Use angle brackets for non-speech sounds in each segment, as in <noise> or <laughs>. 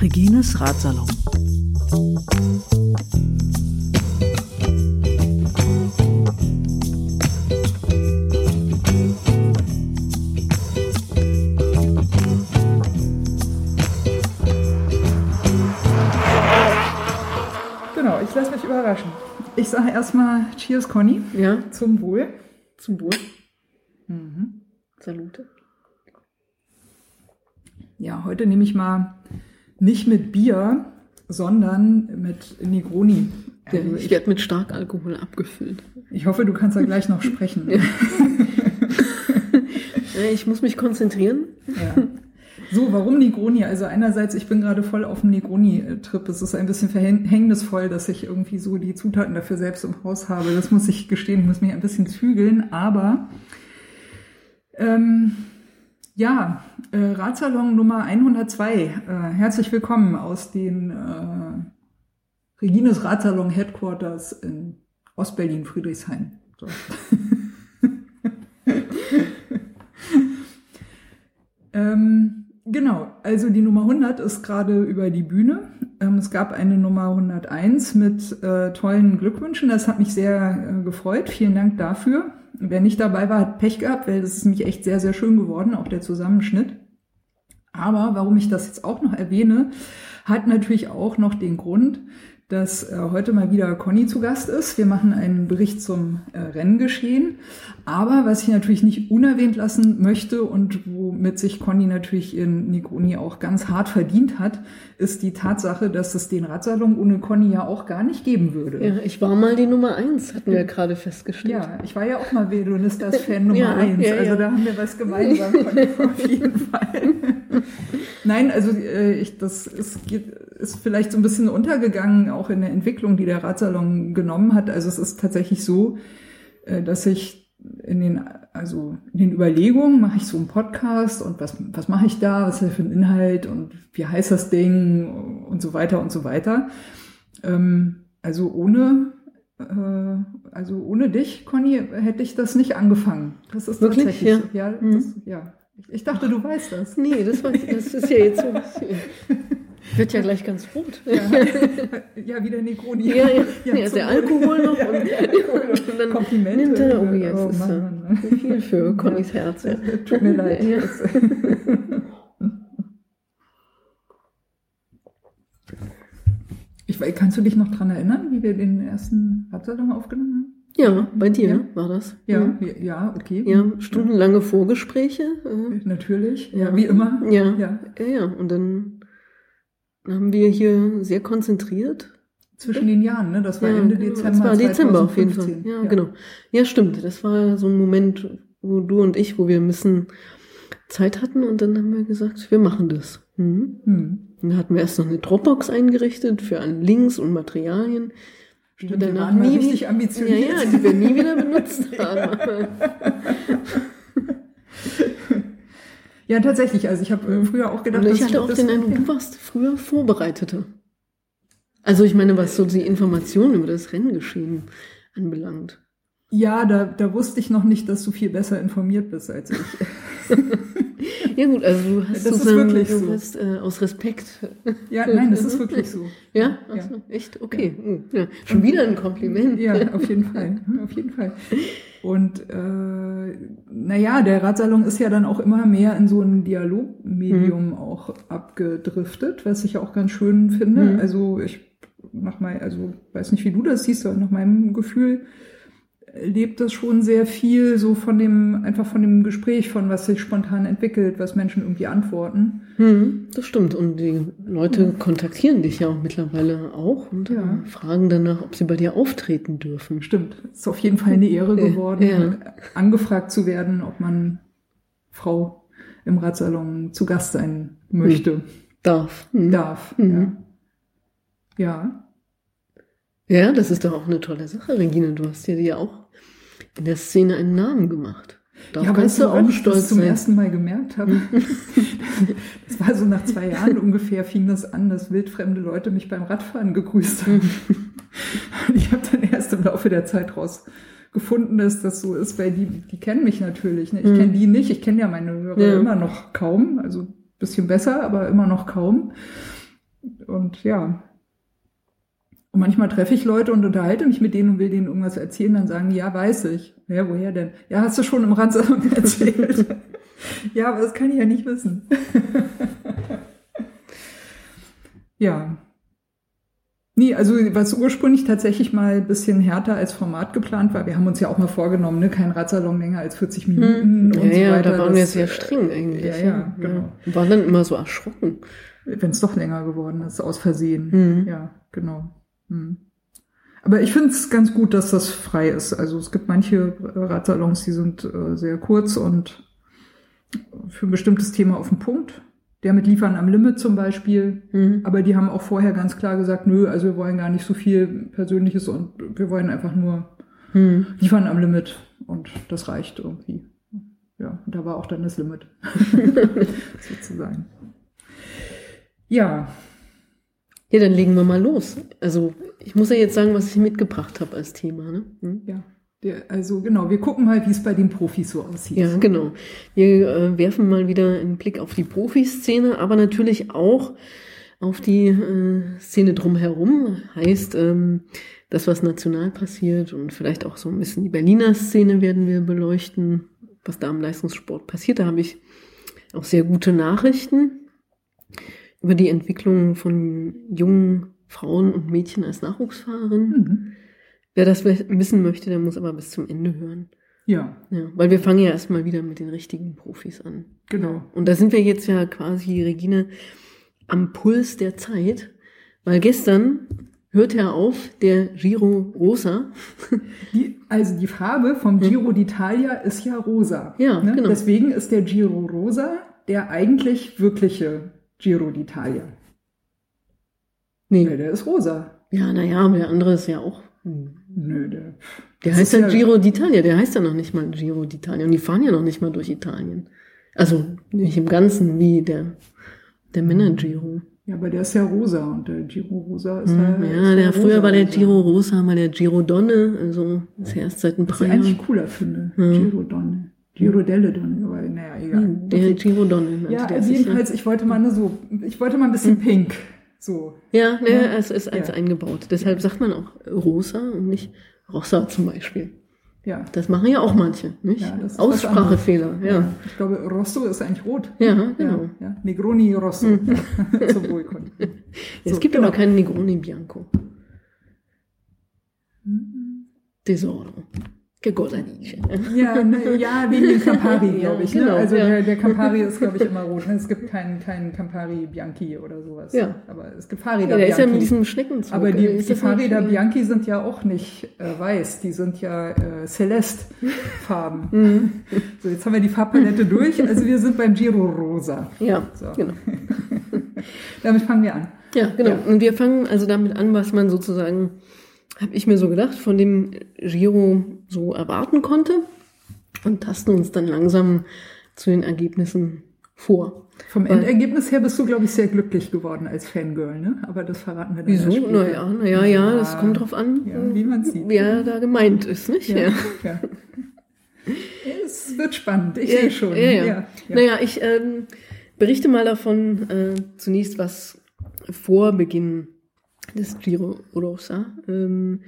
Regines Ratsalon. Ich sage erstmal Cheers, Conny. Ja, Zum Wohl. zum Wohl. Salute. Ja, heute nehme ich mal nicht mit Bier, sondern mit Negroni. Ja, Also ich ich, werde mit Starkalkohol abgefüllt. ich hoffe, du kannst da gleich noch sprechen. Ja, <laughs> Ich muss mich konzentrieren. Ja. <laughs> So, warum Negroni? Also einerseits, ich bin gerade voll auf dem Negroni-Trip. Es ist ein bisschen verhängnisvoll, dass ich irgendwie so die Zutaten dafür selbst im Haus habe. Das muss ich gestehen, ich muss mich ein bisschen zügeln. Aber ähm, ja, äh, Radsalon Nummer 102. Äh, herzlich willkommen aus den äh, Regines Radsalon Headquarters in Ostberlin, Friedrichshain. So. <laughs> Ähm, genau, also die Nummer 100 ist gerade über die Bühne. Ähm, es gab eine Nummer 101 mit äh, tollen Glückwünschen. Das hat mich sehr äh, gefreut. Vielen Dank dafür. Wer nicht dabei war, hat Pech gehabt, weil das ist nämlich echt sehr, sehr schön geworden, auch der Zusammenschnitt. Aber warum ich das jetzt auch noch erwähne, hat natürlich auch noch den Grund, dass äh, heute mal wieder Conny zu Gast ist. Wir machen einen Bericht zum äh, Renngeschehen. Aber was ich natürlich nicht unerwähnt lassen möchte und womit sich Conny natürlich in Negroni auch ganz hart verdient hat, ist die Tatsache, dass es den Radsalon ohne Conny ja auch gar nicht geben würde. Ja, ich war mal die Nummer eins, hatten wir gerade festgestellt. Ja, ich war ja auch mal Velonistas-Fan Nummer <laughs> Ja, eins. ja, also da haben wir was gemeinsam, Conny, <laughs> auf jeden Fall. Nein, also äh, ich, das ist, geht- ist vielleicht so ein bisschen untergegangen, auch in der Entwicklung, die der Radsalon genommen hat. Also es ist tatsächlich so, äh, dass ich in den, also in den Überlegungen mache ich so einen Podcast und was, was mache ich da, was ist das für ein Inhalt und wie heißt das Ding und so weiter und so weiter. Ähm, also ohne, äh, also ohne dich, Conny, hätte ich das nicht angefangen. Das ist Wirklich? tatsächlich Ja. Ja, Mhm. das, ja. Ich, ich dachte, du weißt das. Nee, das, war, das ist ja jetzt so. <laughs> Wird ja gleich ganz rot. Ja, <laughs> ja wie der Negroni. Ja, ja. ja, zum der. Alkohol noch Ja, und, Alkohol und <laughs> dann Komplimente. nimmt er, oh, jetzt Oh, ist Mann, Mann, zu viel für Connys Herz. Ja. <laughs> Tut mir leid. Ja. Ich, kannst du dich noch dran erinnern, wie wir den ersten Radsalon aufgenommen Ja, bei dir Ja. war das. haben? Ja, ja, ja okay. Ja, stundenlange Vorgespräche. äh, Natürlich, ja, Ja. wie immer. Ja. ja. Ja, ja. Und dann haben wir hier sehr konzentriert. Zwischen den Jahren, ne? Das war ja, Ende genau. Dezember. Das war Dezember auf jeden Fall. 2015. Ja, genau. Ja, stimmt. Das war so ein Moment, wo du und ich, wo wir ein bisschen Zeit hatten und dann haben wir gesagt, wir machen das. Mhm. Hm. Und dann hatten wir erst noch eine Dropbox eingerichtet für alle Links und Materialien. die Stimmt, wir waren mal richtig ja, ambitioniert. ja, die wir nie wieder benutzt <laughs> haben. Ja, tatsächlich. Also ich habe äh, früher auch gedacht, Und ich dass hatte auch das- den Eindruck, du warst früher Vorbereiteter. Also ich meine, was so die Informationen über das Renngeschehen anbelangt. Ja, da, da wusste ich noch nicht, dass du viel besser informiert bist als ich. <laughs> Ja gut, also du hast Das ist sozusagen, wirklich du so. hast äh, aus Respekt. Ja, nein, das ist <laughs> wirklich so. Ja? Ja. Achso, echt? Okay. Hm, Ja. Schon wieder ein Kompliment. Ja, auf jeden Fall. <laughs> Auf jeden Fall. Und äh, naja, der Radsalon ist ja dann auch immer mehr in so ein Dialogmedium Mhm. auch abgedriftet, was ich auch ganz schön finde. Mhm. Also ich nach mein, also weiß nicht, wie du das siehst, aber nach meinem Gefühl lebt das schon sehr viel so von dem, einfach von dem Gespräch, von was sich spontan entwickelt, was Menschen irgendwie antworten. Hm, das stimmt. Und die Leute kontaktieren dich ja auch mittlerweile auch und Ja. äh, fragen danach, ob sie bei dir auftreten dürfen. Stimmt, ist auf jeden Fall eine Ehre Ja, geworden, ja. angefragt zu werden, ob man Frau im Radsalon zu Gast sein möchte, Darf. Hm. darf. Mhm. Ja. ja, Ja, das ist doch auch eine tolle Sache, Regina. Du hast dir ja auch in der Szene einen Namen gemacht. Darauf ja, kannst weißt du, auch ich das stolz zum sein. ersten Mal gemerkt habe? <laughs> das war so nach zwei Jahren ungefähr, fing das an, dass wildfremde Leute mich beim Radfahren gegrüßt haben. <laughs> Und ich habe dann erst im Laufe der Zeit gefunden, dass das so ist, weil die, die kennen mich natürlich. Ne? Ich kenne die nicht, ich kenne ja meine Hörer Ja. immer noch kaum, also bisschen besser, aber immer noch kaum. Und ja. Und manchmal treffe ich Leute und unterhalte mich mit denen und will denen irgendwas erzählen, dann sagen die, ja, weiß ich. Ja, woher denn? Ja, hast du schon im Randsalon <laughs> erzählt. ja, aber das kann ich ja nicht wissen. <laughs> ja. Nee, also was ursprünglich tatsächlich mal ein bisschen härter als Format geplant war, wir haben uns ja auch mal vorgenommen, ne, kein Radsalon länger als 40 Minuten Ja, und so ja, weiter. da waren wir Das, sehr äh, streng eigentlich. Ja, ja, genau. Wir waren dann immer so erschrocken. Wenn es doch länger geworden ist, aus Versehen. Mhm. Ja, genau. Mhm. Aber ich finde es ganz gut, dass das frei ist. Also es gibt manche Radsalons, die sind äh, sehr kurz und für ein bestimmtes Thema auf den Punkt. Der mit Liefern am Limit zum Beispiel. Mhm. Aber die haben auch vorher ganz klar gesagt, nö, also wir wollen gar nicht so viel Persönliches und wir wollen einfach nur Mhm. Liefern am Limit. Und das reicht irgendwie. Ja, und da war auch dann das Limit. <laughs> <laughs> Sozusagen. Ja, Ja, dann legen wir mal los. Also ich muss ja jetzt sagen, was ich mitgebracht habe als Thema. Ne? Hm? ja. Also genau, wir gucken mal, wie es bei den Profis so aussieht. Ja, genau. Wir äh, werfen mal wieder einen Blick auf die Profiszene, aber natürlich auch auf die äh, Szene drumherum. Heißt, ähm, das, was national passiert und vielleicht auch so ein bisschen die Berliner Szene werden wir beleuchten, was da im Leistungssport passiert. Da habe ich auch sehr gute Nachrichten über die Entwicklung von jungen Frauen und Mädchen als Nachwuchsfahrerinnen. Mhm. Wer das wissen möchte, der muss aber bis zum Ende hören. Ja, Ja, weil wir fangen ja erstmal wieder mit den richtigen Profis an. genau. Und da sind wir jetzt ja quasi, Regine, am Puls der Zeit, weil gestern hört ja auf der Giro Rosa. <laughs> Die, also die Farbe vom Giro d'Italia ist ja rosa. Ja, ne? genau. Deswegen ist der Giro rosa der eigentlich wirkliche Giro d'Italia. Nee. Ja, der ist rosa. Ja, naja, aber der andere ist ja auch. hm, Nö, der. Der heißt ja ja- Giro d'Italia, der heißt ja noch nicht mal Giro d'Italia. Und die fahren ja noch nicht mal durch Italien. Also nicht im Ganzen wie der, der Männer-Giro. Ja, aber der ist ja rosa und der Giro rosa ist Hm, ist Ja, der rosa, früher war der. Giro Rosa, mal der Giro Donne, also ist ja erst seit ein Was paar ich Jahren. eigentlich cooler finde. Ja. Giro Donne. Giro delle Donne, aber naja, egal. Hm, Der Giro Donne. ja, also jedenfalls, ich wollte mal ne, so, ich wollte mal ein bisschen pink. So. Ja, ne, Ja. es ist als Ja. eingebaut. Deshalb sagt man auch Rosa und nicht Rossa zum Beispiel. Ja. Das machen ja auch manche, nicht? Ja, Aussprachefehler, ja. Ich glaube, Rosso ist eigentlich rot. Ja, genau. Ja, ja. Negroni Rosso. <laughs> Zum Wohlkommen. <laughs> es So, gibt genau. aber keinen Negroni Bianco. Mhm. Tesoro. Che cosa dice? Ja, ne, ja, wegen dem Campari, <laughs> Ja, glaube ich. genau, ne? Also ja. der, der Campari ist, glaube ich, immer rot. Ne? Es gibt keinen, keinen Campari Bianchi oder sowas. Ja. Aber es gibt Farida Ja, der ist ja mit Bianchi. diesem Schneckenzug. Aber die, Ist die Farida Bianchi sind ja auch nicht äh, weiß, die sind ja äh, Celeste-Farben. <laughs> Mhm. So, jetzt haben wir die Farbpalette durch. Also wir sind beim Giro Rosa. Ja, So. genau. <laughs> Damit fangen wir an. Ja, genau. Ja. Und wir fangen also damit an, was man sozusagen, habe ich mir so gedacht, von dem Giro so erwarten konnte und tasten uns dann langsam zu den Ergebnissen vor. Vom Weil- Endergebnis her bist du, glaube ich, sehr glücklich geworden als Fangirl, ne? Aber das verraten wir dann Wieso? ja später. Naja, naja, ja, das Ja. kommt drauf an, Ja, wie man sieht. wer da gemeint ist, nicht? Ja, ja. Es wird spannend, ich Ja, sehe schon. Ja, ja. Ja, ja. Naja, ich ähm, berichte mal davon äh, zunächst, was vor Beginn des Giro Rosa ähm,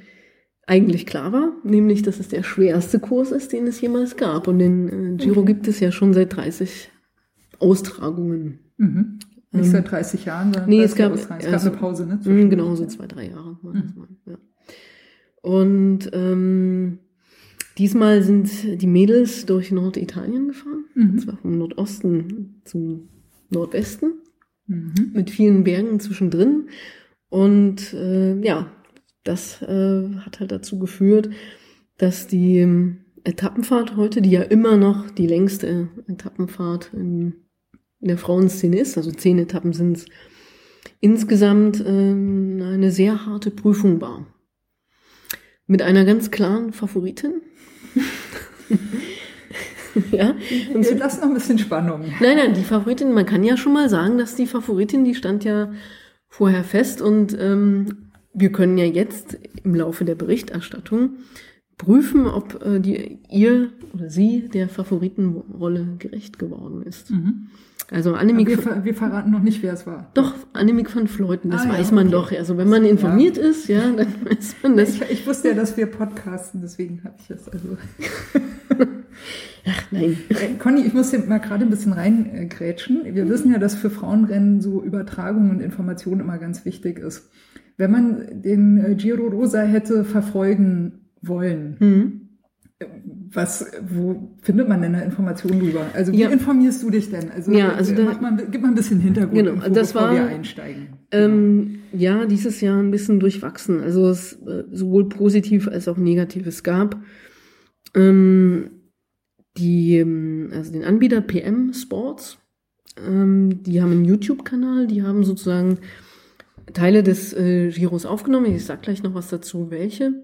eigentlich klar war, nämlich, dass es der schwerste Kurs ist, den es jemals gab. Und den äh, Giro Okay. gibt es ja schon seit 30 Austragungen. Mhm. Nicht seit 30 Jahren, sondern Ähm, nee, es 30 gab- es gab also- eine Pause, ne? Zwischendurch, genau, so zwei, drei Jahre Mhm. mal. Ja. Und ähm, diesmal sind die Mädels durch Norditalien gefahren. Mhm. Und zwar vom Nordosten zum Nordwesten, Mhm. mit vielen Bergen zwischendrin. Und äh, ja, das äh, hat halt dazu geführt, dass die ähm, Etappenfahrt heute, die ja immer noch die längste Etappenfahrt in, der Frauenszene ist, also zehn Etappen sind es, insgesamt ähm, eine sehr harte Prüfung war. Mit einer ganz klaren Favoritin. <laughs> ja. Und Wir lassen noch ein bisschen Spannung. Nein, nein, die Favoritin, man kann ja schon mal sagen, dass die Favoritin, die stand ja vorher fest und ähm, wir können ja jetzt im Laufe der Berichterstattung prüfen, ob äh, die, ihr oder sie der Favoritenrolle gerecht geworden ist. Mhm. Also Annemiek, wir, ver wir, verraten noch nicht, wer es war. Doch, Annemiek van Fleuten, das ah, weiß ja, man okay. doch. Also wenn man informiert ja. ist, ja, dann <laughs> weiß man das. Ich, ich wusste ja, dass wir podcasten, deswegen habe ich es also. <laughs> Ach nein. Äh, Conny, ich muss hier mal gerade ein bisschen reingrätschen. Wir wissen ja, dass für Frauenrennen so Übertragung und Information immer ganz wichtig ist. Wenn man den äh, Giro Rosa hätte verfolgen wollen, Mhm. Was, wo findet man denn da Informationen drüber? Also wie Ja. informierst du dich denn? Also, Ja, also äh, da- mal, gib mal ein bisschen Hintergrund, Genau, Info, das bevor war- wir einsteigen. Ähm, ja, dieses Jahr ein bisschen durchwachsen. Also es äh, sowohl positiv als auch negativ. Es gab ähm, die, ähm, also den Anbieter PM Sports. Ähm, die haben einen YouTube-Kanal. Die haben sozusagen Teile des äh, Giros aufgenommen. Ich sag gleich noch was dazu, welche.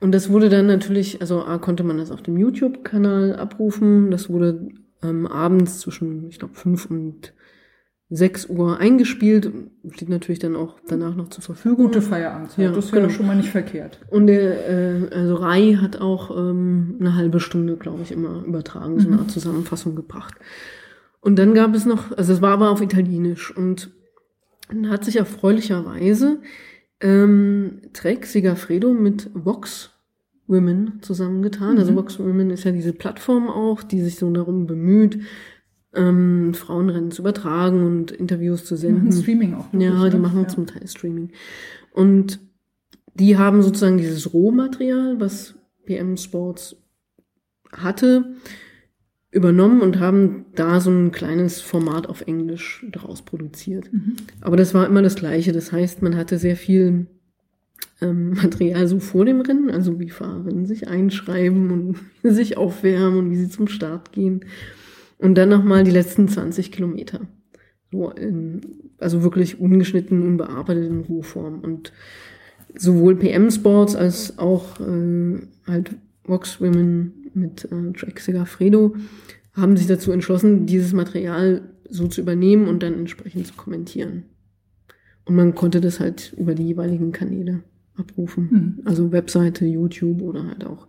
Und das wurde dann natürlich, also A, konnte man das auf dem YouTube-Kanal abrufen. Das wurde ähm, abends zwischen, ich glaube, fünf und 6 Uhr eingespielt. Steht natürlich dann auch danach noch zur Verfügung. Gute Feierabendzeit, Ja, das ist genau. ja schon mal nicht verkehrt. Und der, äh, also Rai hat auch ähm, eine halbe Stunde, glaube ich, immer übertragen, so eine Art Zusammenfassung gebracht. Und dann gab es noch, also es war aber auf Italienisch und dann hat sich erfreulicherweise ähm, Trek Segafredo mit Vox Women zusammengetan. Also Mhm. Vox Women ist ja diese Plattform auch, die sich so darum bemüht, ähm, Frauenrennen zu übertragen und Interviews zu Die senden. machen Streaming auch. Ja, die ne? machen ja. zum Teil Streaming. Und die haben sozusagen dieses Rohmaterial, was PM Sports hatte, übernommen und haben da so ein kleines Format auf Englisch draus produziert. Mhm. Aber das war immer das Gleiche. Das heißt, man hatte sehr viel ähm, <laughs> Material so vor dem Rennen, also wie Fahrerinnen sich einschreiben und <laughs> sich aufwärmen und wie sie zum Start gehen. Und dann nochmal die letzten 20 Kilometer. So in, also wirklich ungeschnitten, unbearbeitet in Rohform. Und sowohl PM Sports als auch äh, halt Vox Women mit äh, Track Segafredo haben sich dazu entschlossen, dieses Material so zu übernehmen und dann entsprechend zu kommentieren. Und man konnte das halt über die jeweiligen Kanäle abrufen. Hm. Also Webseite, YouTube oder halt auch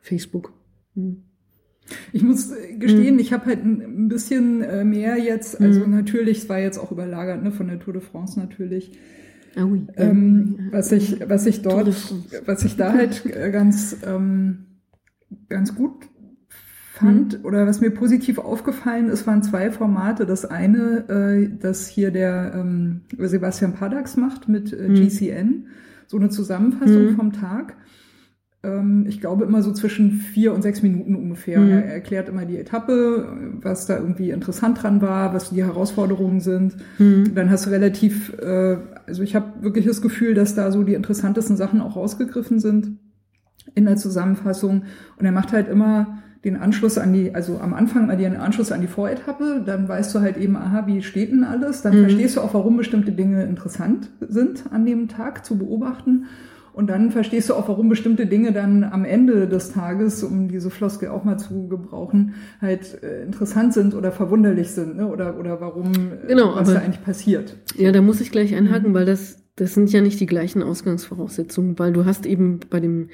Facebook. Hm. Ich muss gestehen, ich habe halt ein, bisschen äh, mehr jetzt, also natürlich, es war jetzt auch überlagert, ne, von der Tour de France natürlich. Ah, oui. Ähm, Ja. was ich, was ich dort, was ich da halt <laughs> äh, ganz, ähm, ganz gut fand Mhm. oder was mir positiv aufgefallen ist, waren zwei Formate. Das eine, äh, das hier der ähm, Sebastian Padax macht mit äh, Mhm. GCN, so eine Zusammenfassung Mhm. vom Tag. Ähm, ich glaube immer so zwischen vier und sechs Minuten ungefähr. Mhm. Er erklärt immer die Etappe, was da irgendwie interessant dran war, was die Herausforderungen sind. Hm. Dann hast du relativ, äh, also ich habe wirklich das Gefühl, dass da so die interessantesten Sachen auch rausgegriffen sind in der Zusammenfassung. Und er macht halt immer den Anschluss an die, also am Anfang mal den Anschluss an die Voretappe, dann weißt du halt eben, aha, wie steht denn alles? Dann Mhm. verstehst du auch, warum bestimmte Dinge interessant sind an dem Tag zu beobachten. Und dann verstehst du auch, warum bestimmte Dinge dann am Ende des Tages, um diese Floskel auch mal zu gebrauchen, halt äh, interessant sind oder verwunderlich sind, ne? oder, oder warum, äh, Genau, was aber- da eigentlich passiert. Ja, da muss ich gleich einhaken, weil das, das sind ja nicht die gleichen Ausgangsvoraussetzungen, weil du hast eben bei dem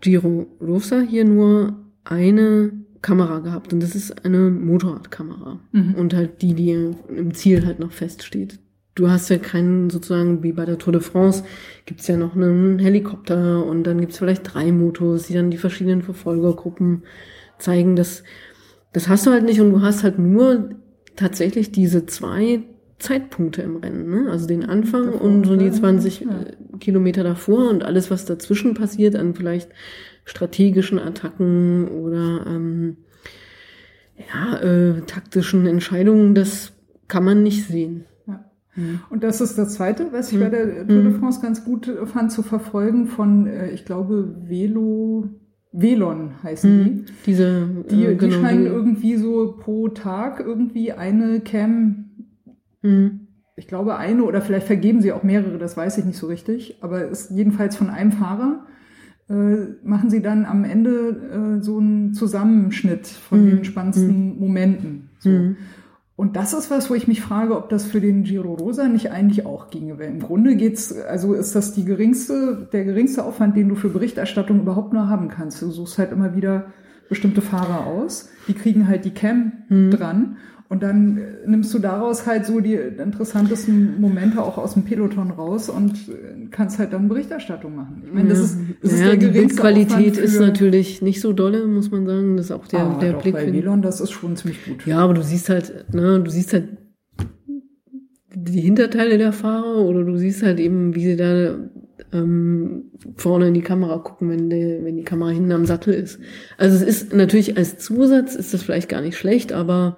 Giro Rosa hier nur eine Kamera gehabt und das ist eine Motorradkamera Mhm. und halt die, die im Ziel halt noch feststeht. Du hast ja keinen, sozusagen wie bei der Tour de France, gibt's ja noch einen Helikopter und dann gibt's vielleicht drei Motos, die dann die verschiedenen Verfolgergruppen zeigen. Das, das hast du halt nicht und du hast halt nur tatsächlich diese zwei Zeitpunkte im Rennen, ne? also den Anfang Davor und so die und, äh, 20 ja. Kilometer davor und alles, was dazwischen passiert, an vielleicht strategischen Attacken oder ähm, ja, äh, taktischen Entscheidungen, das kann man nicht sehen. Mhm. Und das ist das Zweite, was ich Mhm. bei der Tour de Mhm. France ganz gut äh, fand zu verfolgen von, äh, ich glaube, Velo, Velon heißen die. Mhm. Diese, Die, die äh, genau, scheinen die- irgendwie so pro Tag irgendwie eine Cam, Mhm. ich glaube eine oder vielleicht vergeben sie auch mehrere, das weiß ich nicht so richtig, aber ist jedenfalls von einem Fahrer. Äh, machen sie dann am Ende äh, so einen Zusammenschnitt von Mhm. den spannendsten Momenten. So. Mhm. Und das ist was, wo ich mich frage, ob das für den Giro Rosa nicht eigentlich auch ginge. Weil im Grunde geht's, also ist das die geringste, der geringste Aufwand, den du für Berichterstattung überhaupt nur haben kannst. Du suchst halt immer wieder bestimmte Fahrer aus, die kriegen halt die Cam hm. dran und dann äh, nimmst du daraus halt so die interessantesten Momente auch aus dem Peloton raus und äh, kannst halt dann Berichterstattung machen. Ich meine, das ist, das ist ja, der die Bildqualität ist natürlich nicht so dolle, muss man sagen. Das ist auch der, ah, der doch, Blick. Bei Velon, das ist schon ziemlich gut. Ja, aber du siehst halt, ne, du siehst halt die Hinterteile der Fahrer oder du siehst halt eben, wie sie da ähm, vorne in die Kamera gucken, wenn die, wenn die Kamera hinten am Sattel ist. Also es ist natürlich als Zusatz ist das vielleicht gar nicht schlecht, aber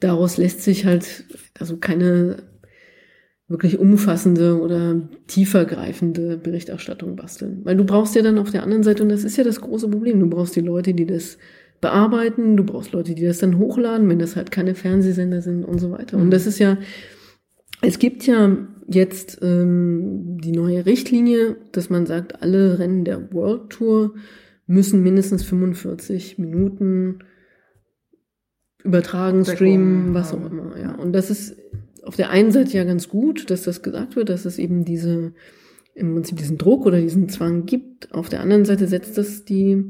daraus lässt sich halt also keine wirklich umfassende oder tiefergreifende Berichterstattung basteln. Weil du brauchst ja dann auf der anderen Seite, und das ist ja das große Problem, du brauchst die Leute, die das bearbeiten, du brauchst Leute, die das dann hochladen, wenn das halt keine Fernsehsender sind und so weiter. Und mhm. das ist ja, es gibt ja jetzt ähm, die neue Richtlinie, dass man sagt, alle Rennen der World Tour müssen mindestens 45 Minuten übertragen, streamen, was auch immer. Ja. Und das ist auf der einen Seite ja ganz gut, dass das gesagt wird, dass es eben diese im Prinzip diesen Druck oder diesen Zwang gibt. Auf der anderen Seite setzt das die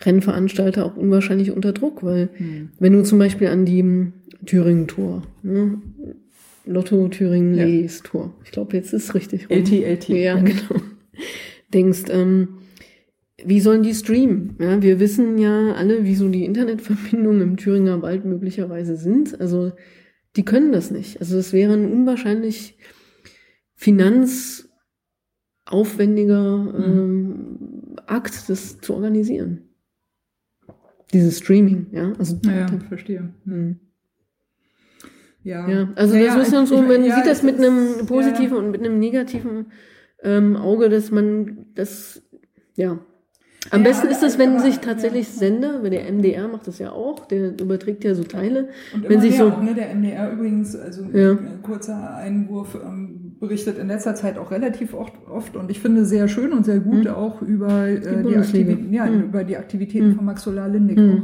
Rennveranstalter auch unwahrscheinlich unter Druck, weil hm. wenn du zum Beispiel an die Thüringen-Tour, ne, Lotto Thüringen Lees ja. Tour, ich glaube jetzt ist es richtig rum. LT, LT. Ja, genau. Denkst, ähm, wie sollen die streamen? Ja, wir wissen ja alle, wie so die Internetverbindungen im Thüringer Wald möglicherweise sind. Also die können das nicht. Also es wäre ein unwahrscheinlich finanzaufwendiger mhm. ähm, Akt, das zu organisieren. Dieses Streaming, ja. Also, ja, ja verstehe. Mhm. Ja. ja, also ja, das ist ja so, man ja, sieht das mit einem positiven und mit einem negativen ähm, Auge, dass man das, ja, am besten ist es, wenn sich tatsächlich Sender, wenn der MDR macht das ja auch, der überträgt ja so Teile. Und wenn sich so, auch, ne, der MDR übrigens, also ja. ein kurzer Einwurf, ähm, berichtet in letzter Zeit auch relativ oft, oft und ich finde sehr schön und sehr gut mhm. auch über, äh, die, die Aktivitäten, ja, mhm. über die Aktivitäten mhm. von Max Solar Lindig mhm. auch.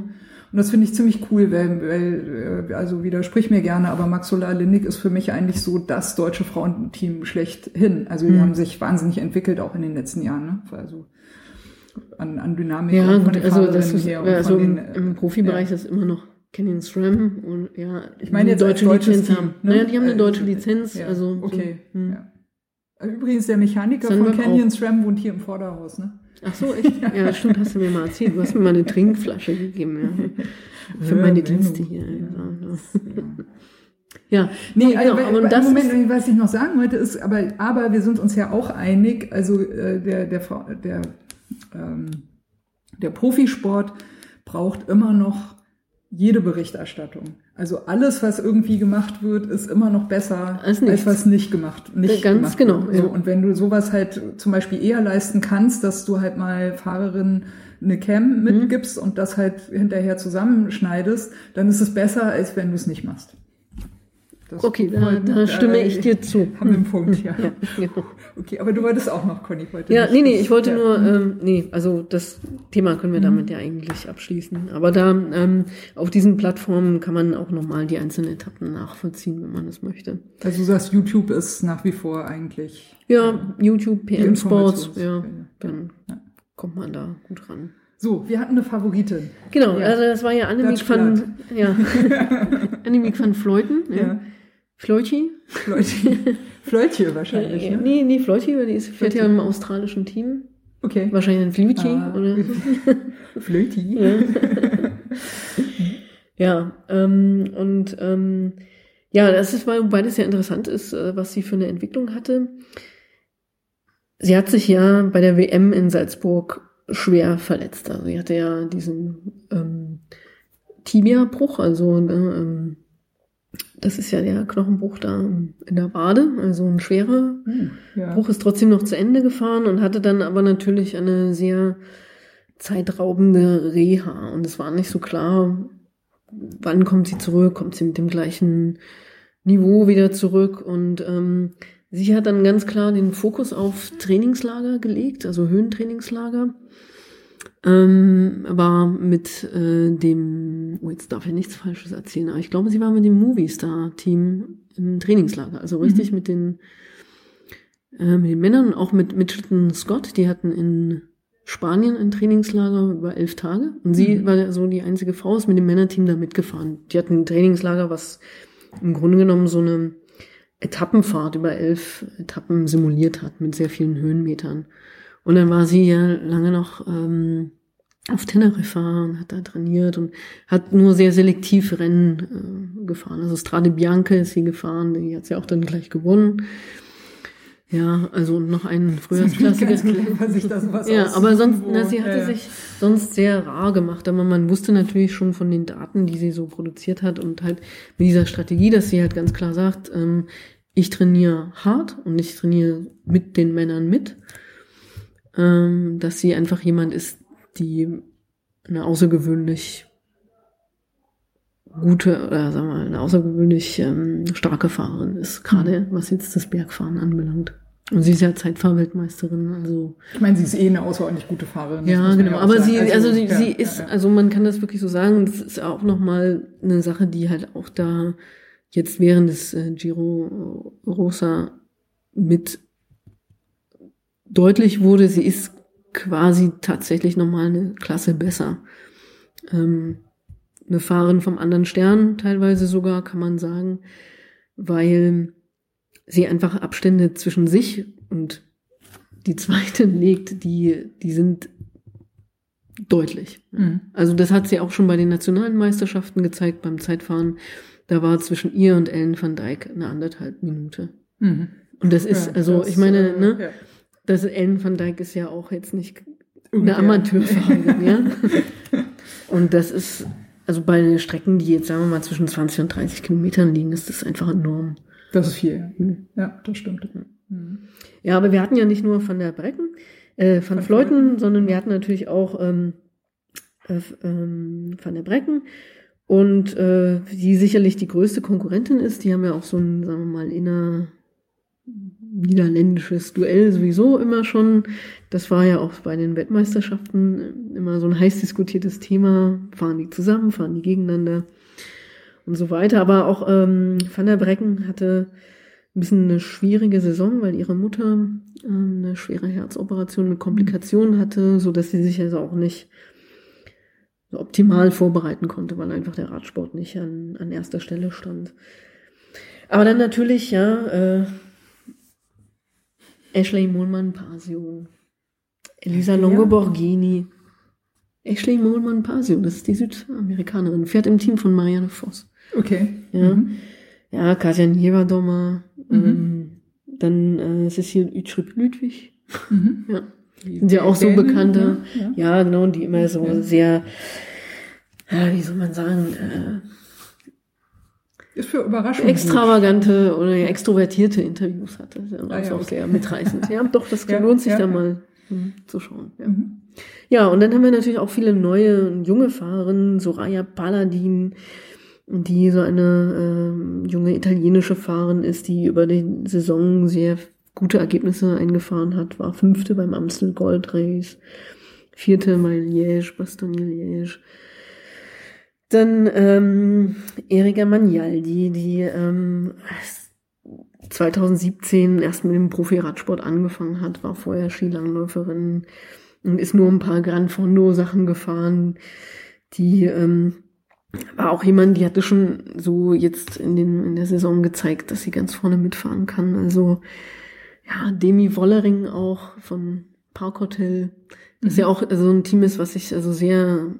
Und das finde ich ziemlich cool, weil, weil äh, also widersprich mir gerne, aber Max Solar Lindig ist für mich eigentlich so das deutsche Frauenteam schlechthin. Also die mhm. haben sich wahnsinnig entwickelt, auch in den letzten Jahren. Ne? Also an, an Dynamik. Ja, gut, also das ist, also den, im Profibereich ja. ist immer noch Canyon SRAM und ja, ich meine jetzt deutsche Lizenz Team, haben. Ne? Naja, die haben eine deutsche Lizenz, ja, also okay. So, hm. ja. Übrigens der Mechaniker von Canyon. SRAM wohnt hier im Vorderhaus, ne? Ach so, echt? <laughs> ja, stimmt, hast du mir mal erzählt. Du hast mir mal eine Trinkflasche gegeben, ja. Für meine Dienste hier. Ja, <laughs> nee, nee genau, aber, aber das Moment, was ich noch sagen wollte, ist, aber, aber wir sind uns ja auch einig, also äh, der, der, der ähm, der Profisport braucht immer noch jede Berichterstattung. Also alles, was irgendwie gemacht wird, ist immer noch besser als, als was nicht gemacht, nicht Ganz gemacht genau. Wird. So, und wenn du sowas halt zum Beispiel eher leisten kannst, dass du halt mal Fahrerinnen eine Cam mhm. mitgibst mhm. und das halt hinterher zusammenschneidest, dann ist es besser, als wenn du es nicht machst. Das okay, da, da stimme äh, ich dir zu. <laughs> Haben wir einen Punkt, ja. ja genau. Okay, aber du wolltest auch noch, Conny. Wollte ja, nee, nee, ich wollte ja. nur, ähm, nee, also das Thema können wir mhm. damit ja eigentlich abschließen. Aber da ähm, auf diesen Plattformen kann man auch nochmal die einzelnen Etappen nachvollziehen, wenn man es möchte. Also du sagst, YouTube ist nach wie vor eigentlich. Ja, YouTube, PM Sports, ja, dann ja. kommt man da gut ran. So, wir hatten eine Favoritin. Genau, ja. also das war ja Annemiek van, <laughs> ja, <laughs> Annemiek van Fleuten. Ja. ja. Fleuti? Fleuti. <laughs> Fleuti wahrscheinlich, ne? Nee, nee, Fleuti, die ist, fährt ja im australischen Team. Okay. Wahrscheinlich ein Fleuti, ah. oder? <laughs> Fleuti. Ja, ja ähm, und ähm, ja, das ist, weil beides ja interessant ist, äh, was sie für eine Entwicklung hatte. Sie hat sich ja bei der WM in Salzburg schwer verletzt. Also sie hatte ja diesen ähm, Tibia-Bruch, also ne, ähm, das ist ja der Knochenbruch da in der Wade, also ein schwerer hm, ja. Bruch ist trotzdem noch zu Ende gefahren und hatte dann aber natürlich eine sehr zeitraubende Reha. Und es war nicht so klar, wann kommt sie zurück, kommt sie mit dem gleichen Niveau wieder zurück. Und ähm, sie hat dann ganz klar den Fokus auf Trainingslager gelegt, also Höhentrainingslager ähm, war mit äh, dem, oh, jetzt darf ich nichts Falsches erzählen, aber ich glaube, sie war mit dem Movie-Star-Team im Trainingslager. Also richtig mhm. mit den äh, mit den Männern, auch mit Mitchelton Scott, die hatten in Spanien ein Trainingslager über elf Tage. Und sie mhm. war so die einzige Frau, ist mit dem Männerteam da mitgefahren. Die hatten ein Trainingslager, was im Grunde genommen so eine Etappenfahrt über elf Etappen simuliert hat, mit sehr vielen Höhenmetern. Und dann war sie ja lange noch ähm, auf Teneriffa und hat da trainiert und hat nur sehr selektiv Rennen äh, gefahren. Also Strade Bianca ist sie gefahren, die hat sie auch dann gleich gewonnen. Ja, also noch ein Frühjahrsklassiker. ja, aber sonst, na, sie hatte ja. sich sonst sehr rar gemacht, aber man wusste natürlich schon von den Daten, die sie so produziert hat und halt mit dieser Strategie, dass sie halt ganz klar sagt, ähm, ich trainiere hart und ich trainiere mit den Männern mit, ähm, dass sie einfach jemand ist, die eine außergewöhnlich gute oder sagen wir mal, eine außergewöhnlich ähm, starke Fahrerin ist, gerade mhm. was jetzt das Bergfahren anbelangt. Und sie ist ja Zeitfahrweltmeisterin, also. Ich meine, sie ist eh eine außerordentlich gute Fahrerin. Ja, genau. Ja aber sie, also, also sie, ja, sie ist, ja, also man kann das wirklich so sagen, das ist auch nochmal eine Sache, die halt auch da jetzt während des äh, Giro Rosa mit deutlich wurde, sie ist quasi tatsächlich nochmal eine Klasse besser. Ähm, eine Fahrerin vom anderen Stern teilweise sogar, kann man sagen, weil sie einfach Abstände zwischen sich und die zweite legt, die, die sind deutlich. Mhm. Also das hat sie auch schon bei den nationalen Meisterschaften gezeigt, beim Zeitfahren. Da war zwischen ihr und Ellen van Dijk eine anderthalb Minute. Mhm. Und das ist, ja, also das, ich meine, äh, ne, ja. Das Ellen van Dijk ist ja auch jetzt nicht eine Amateurfahrerin, ja. <laughs> Und das ist, also bei Strecken, die jetzt, sagen wir mal, zwischen 20 und 30 Kilometern liegen, ist das einfach enorm. Das ist viel. Mhm. Ja, das stimmt. Mhm. Ja, aber wir hatten ja nicht nur von der Brecken, äh, von, von Fleuten, Fleuten, sondern wir hatten natürlich auch ähm, äh, ähm, von der Brecken. Und äh, die sicherlich die größte Konkurrentin ist, die haben ja auch so ein, sagen wir mal, inner niederländisches Duell sowieso immer schon. Das war ja auch bei den Weltmeisterschaften immer so ein heiß diskutiertes Thema. Fahren die zusammen, fahren die gegeneinander und so weiter. Aber auch ähm, Van der Brecken hatte ein bisschen eine schwierige Saison, weil ihre Mutter ähm, eine schwere Herzoperation mit Komplikationen hatte, so dass sie sich also auch nicht optimal vorbereiten konnte, weil einfach der Radsport nicht an, an erster Stelle stand. Aber dann natürlich, ja, äh, Ashley Mohlmann Pasio, Elisa Longo Borghini. Ashley Mohlmann Pasio, das ist die Südamerikanerin, fährt im Team von Marianne Voss. Okay. Ja, mhm. ja Katja Niewadoma, mhm. ähm, dann äh, Cecile Utschrip-Ludwig. Mhm. Ja. Die sind ja auch so bekannte, ja. ja, genau, die immer so sehr, ja, wie soll man sagen, äh, ist für Überraschung. Extravagante oder extrovertierte Interviews hatte. Das ist ah, ja, auch okay. sehr mitreißend. Ja, doch, das <laughs> ja, lohnt sich ja. da mal hm, zu schauen. Ja. Mhm. ja, und dann haben wir natürlich auch viele neue, junge Fahrerinnen, Soraya Paladin, die so eine äh, junge italienische Fahrerin ist, die über die Saison sehr gute Ergebnisse eingefahren hat, war fünfte beim Amstel Gold Race, vierte bei Liège, Bastogne Liège, dann ähm, Erika Magnaldi, die ähm, 2017 erst mit dem Profi-Radsport angefangen hat, war vorher Skilangläuferin und ist nur ein paar Grand Fondo Sachen gefahren. Die ähm, war auch jemand, die hatte schon so jetzt in, den, in der Saison gezeigt, dass sie ganz vorne mitfahren kann. Also ja, Demi Wollering auch von Park Hotel, das mhm. ja auch so ein Team ist, was sich also sehr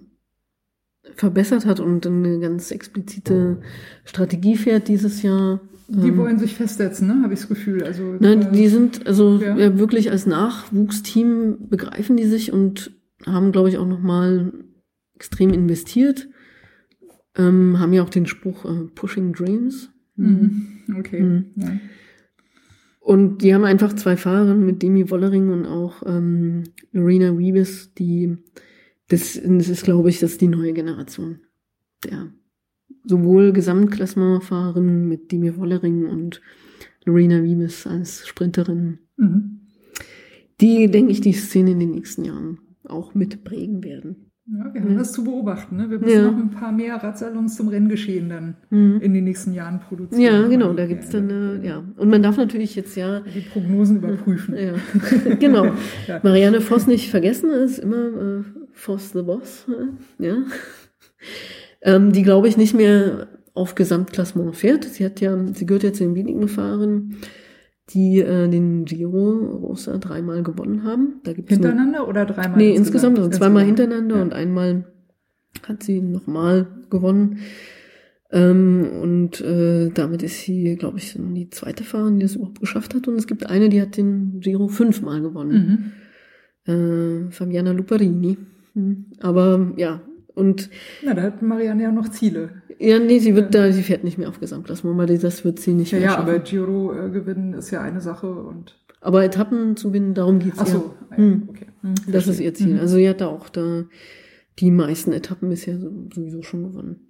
verbessert hat und eine ganz explizite Strategie fährt dieses Jahr. Die ähm, wollen sich festsetzen, ne? Habe ich das Gefühl. Also nein, die sind also ja. Ja, wirklich als Nachwuchsteam begreifen die sich und haben, glaube ich, auch noch mal extrem investiert. Ähm, haben ja auch den Spruch äh, Pushing Dreams. Mhm. Okay. Mhm. Ja. Und die haben einfach zwei Fahrer mit Demi Wollering und auch ähm, Lorena Wiebes, die das, das ist, glaube ich, das ist die neue Generation. Der sowohl Gesamtklassementfahrerin mit Demi Wollering und Lorena Wiebes als Sprinterin. Mhm. Die, denke ich, die Szene in den nächsten Jahren auch mitprägen werden. Ja, wir haben das zu beobachten. Ne? Wir müssen Ja. noch ein paar mehr Radsalons zum Renngeschehen dann Mhm. in den nächsten Jahren produzieren. Ja, genau, da gibt's dann, äh, ja. Und man darf natürlich jetzt ja, Die Prognosen überprüfen. ja, <laughs> genau. <laughs> Ja. Marianne Voss nicht vergessen, ist immer Voss the Boss, ja. Ähm, die, glaube ich, nicht mehr auf Gesamtklassement fährt. Sie hat ja, sie gehört ja zu den wenigen Fahrern, die äh, den Giro Rosa dreimal gewonnen haben. Da gibt's Hintereinander oder dreimal? Nee, insgesamt, also zweimal Insgesamt. hintereinander Ja. und einmal hat sie nochmal gewonnen. Ähm, und äh, damit ist sie, glaube ich, die zweite Fahrerin, die das überhaupt geschafft hat. Und es gibt eine, die hat den Giro fünfmal gewonnen. Mhm. Äh, Fabiana Luperini. Hm. Aber ja, und Na, da hat Marianne ja noch Ziele. ja, nee, sie wird da, sie fährt nicht mehr auf Gesamtklassement, weil das wird sie nicht Ja, mehr ja, aber Giro äh, gewinnen ist ja eine Sache und. aber Etappen zu gewinnen, darum geht's Ach so, Hm. okay. Hm, Das ist ihr Ziel. Mhm. Also sie hat da auch da die meisten Etappen bisher so- sowieso schon gewonnen.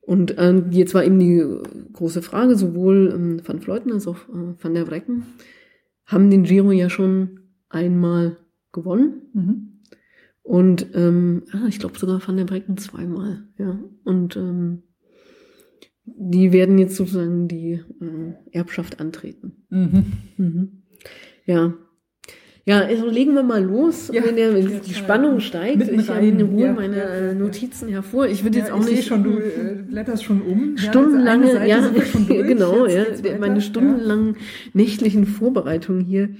Und ähm, jetzt war eben die äh, große Frage, sowohl ähm, Van Vleuten als auch äh, Van der Brecken haben den Giro ja schon einmal gewonnen. Mhm. Und ähm, ah, ich glaube sogar Van der Brecken zweimal, ja. Und ähm, die werden jetzt sozusagen die äh, Erbschaft antreten. Mhm. Mhm. Ja. Ja, also legen wir mal los, Ja, wenn, der, wenn jetzt die Spannung steigt. mitten Ich habe rein. in Ruhe Ja, meine äh. Notizen hervor. Ich würde jetzt auch ich sehe nicht schon, du <laughs> äh, blätterst schon um. stundenlange, ja, <laughs> genau, jetzt weiter. meine stundenlangen nächtlichen Vorbereitungen hier.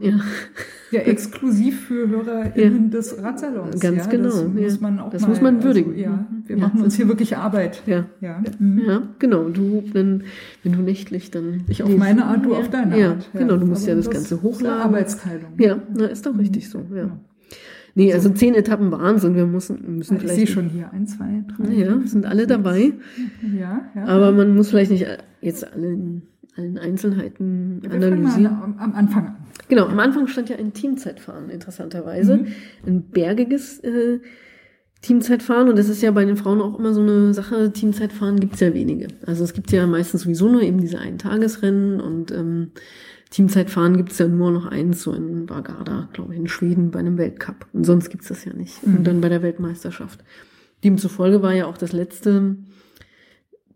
Ja, Ja. ja, exklusiv für HörerInnen des Radsalons. Ganz ja, genau, Das ja. muss man auch Das mal, muss man würdigen. Also, ja, wir Ja, machen das- uns hier wirklich Arbeit. ja, Ja. Mhm. ja, genau. Du, wenn, wenn du nächtlich dann. Ich auf meine Art, du ja, auf deine ja, Art. Genau, du musst Aber ja das, Ganze ist eine hochladen. Arbeitsteilung. Ja, na, ist doch richtig so, ja. Ja. Nee, also zehn Etappen waren es und wir müssen, müssen Ich vielleicht. sehe schon hier ein, zwei, drei. Ja, sind alle dabei. Ja, ja. Aber man muss vielleicht nicht jetzt alle in allen Einzelheiten mal analysieren. am, am Anfang an. Genau, am Anfang stand ja ein Teamzeitfahren, interessanterweise. Mhm. Ein bergiges äh, Teamzeitfahren. Und das ist ja bei den Frauen auch immer so eine Sache. Teamzeitfahren gibt's ja wenige. Also es gibt ja meistens sowieso nur eben diese Eintagesrennen und ähm, Teamzeitfahren gibt's ja nur noch eins, so in Vargada, glaube ich, in Schweden bei einem Weltcup. Und sonst gibt's das ja nicht. Mhm. Und dann bei der Weltmeisterschaft. Demzufolge war ja auch das letzte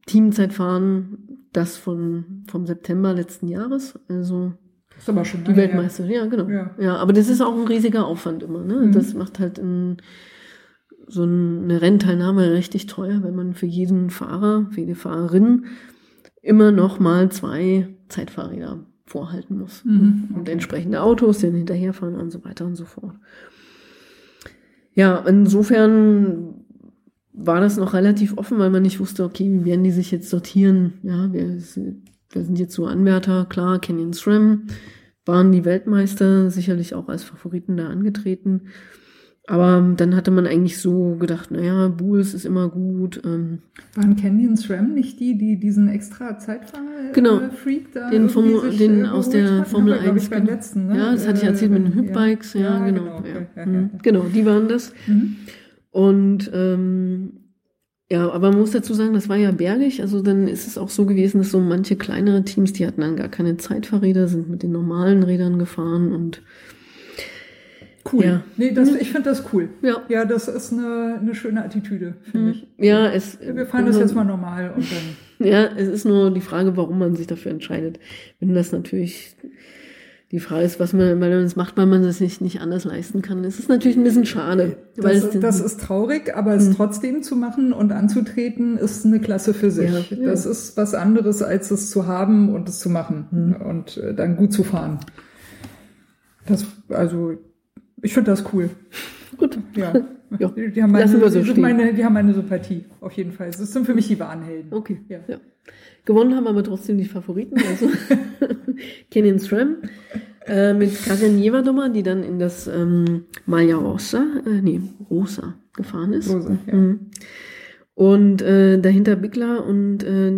Teamzeitfahren das von, vom September letzten Jahres. Also Ist aber schon die. Weltmeister, ja, genau. Ja. Ja. aber das ist auch ein riesiger Aufwand immer. Ne? Mhm. Das macht halt ein, so eine Rennteilnahme richtig teuer, wenn man für jeden Fahrer, für jede Fahrerin immer noch mal zwei Zeitfahrräder vorhalten muss. Mhm, Und entsprechende Autos, die dann hinterherfahren und so weiter und so fort. Ja, insofern war das noch relativ offen, weil man nicht wusste, okay, wie werden die sich jetzt sortieren? Ja, wir, sind- wir sind jetzt so Anwärter, klar, Canyon SRAM waren die Weltmeister sicherlich auch als Favoriten da angetreten. Aber dann hatte man eigentlich so gedacht, naja, Bulls ist immer gut. Ähm, Waren Canyon SRAM nicht die, die diesen extra Zeitfahr Genau. äh, Freak da Den Formel- sich, den äh, aus der? Formel Haben wir, glaub 1, Ich beim genau. letzten, ne? ja, das hatte ich erzählt mit den Äh, Hüpbikes, ja, genau. okay. ja. Ja, Mhm. ja. Genau, die waren das. Mhm. Und ähm, ja, aber man muss dazu sagen, das war ja bergig. Also dann ist es auch so gewesen, dass so manche kleinere Teams, die hatten dann gar keine Zeitfahrräder, sind mit den normalen Rädern gefahren und Cool. Ja. Nee, das, ich finde das cool. ja. Ja, das ist eine, eine schöne Attitüde, finde ich. Ja, es, Wir fahren das jetzt mal normal und dann. <laughs> Ja, es ist nur die Frage, warum man sich dafür entscheidet. Wenn das natürlich die Frage ist, was man, weil man es macht, weil man das nicht, nicht anders leisten kann. Es ist natürlich ein bisschen schade. Das, es, das ist traurig, aber es trotzdem zu machen und anzutreten, ist eine Klasse für sich. Ja, ja. Das ist was anderes, als es zu haben und es zu machen und äh, dann gut zu fahren. Das, also, ich finde das cool. gut. Ja. <laughs> Ja, Die, haben meine, lassen wir so die, meine, die haben meine Sympathie, auf jeden Fall. Das sind für mich die wahren Helden. Okay. Ja. Ja. Gewonnen haben aber trotzdem die Favoriten, also <laughs> <laughs> Kenin SRAM äh, mit Karin Jevadoma, die dann in das ähm, Maya Rosa, äh, nee, Rosa gefahren ist. Rosa, ja. Mhm. Und äh, dahinter Bickler und äh,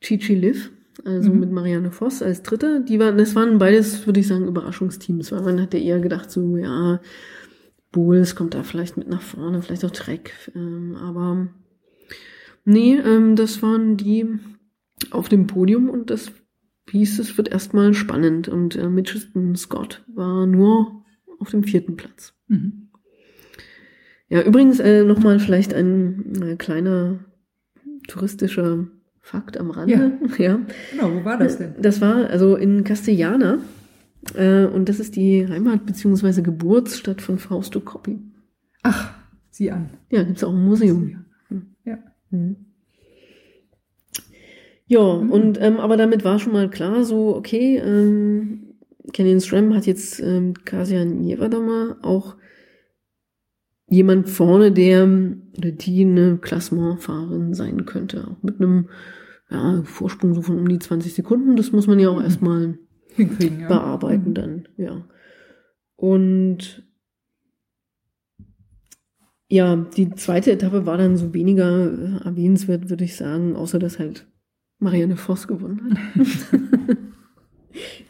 Chichi Liv, also Mhm. mit Marianne Voss als Dritte. Die waren, das waren beides, würde ich sagen, Überraschungsteams, weil man hatte eher gedacht, so, ja, Bulls kommt da vielleicht mit nach vorne, vielleicht auch Trek, ähm, aber nee, ähm, das waren die auf dem Podium und das hieß, es wird erstmal spannend und äh, Mitchelton Scott war nur auf dem vierten Platz. Mhm. Ja, übrigens äh, nochmal vielleicht ein äh, kleiner touristischer Fakt am Rande. Ja. <laughs> ja. Genau, wo war das denn? Das war also in Castellana. Äh, und das ist die Heimat- bzw. Geburtsstadt von Fausto Coppi. Ach, sieh an. Ja, gibt es auch ein Museum. Ja. Mhm. Ja, mhm. und ähm, aber damit war schon mal klar, so, okay, ähm, Canyon SRAM hat jetzt ähm, Kasian Jevadama auch jemand vorne, der oder die eine Klassementfahrerin sein könnte. Auch mit einem ja, Vorsprung so von um die 20 Sekunden. Das muss man ja auch mhm. erstmal hinkriegen, ja. bearbeiten mhm. dann, ja. Und ja, die zweite Etappe war dann so weniger äh, erwähnenswert, würde ich sagen, außer dass halt Marianne Voss gewonnen hat. <laughs>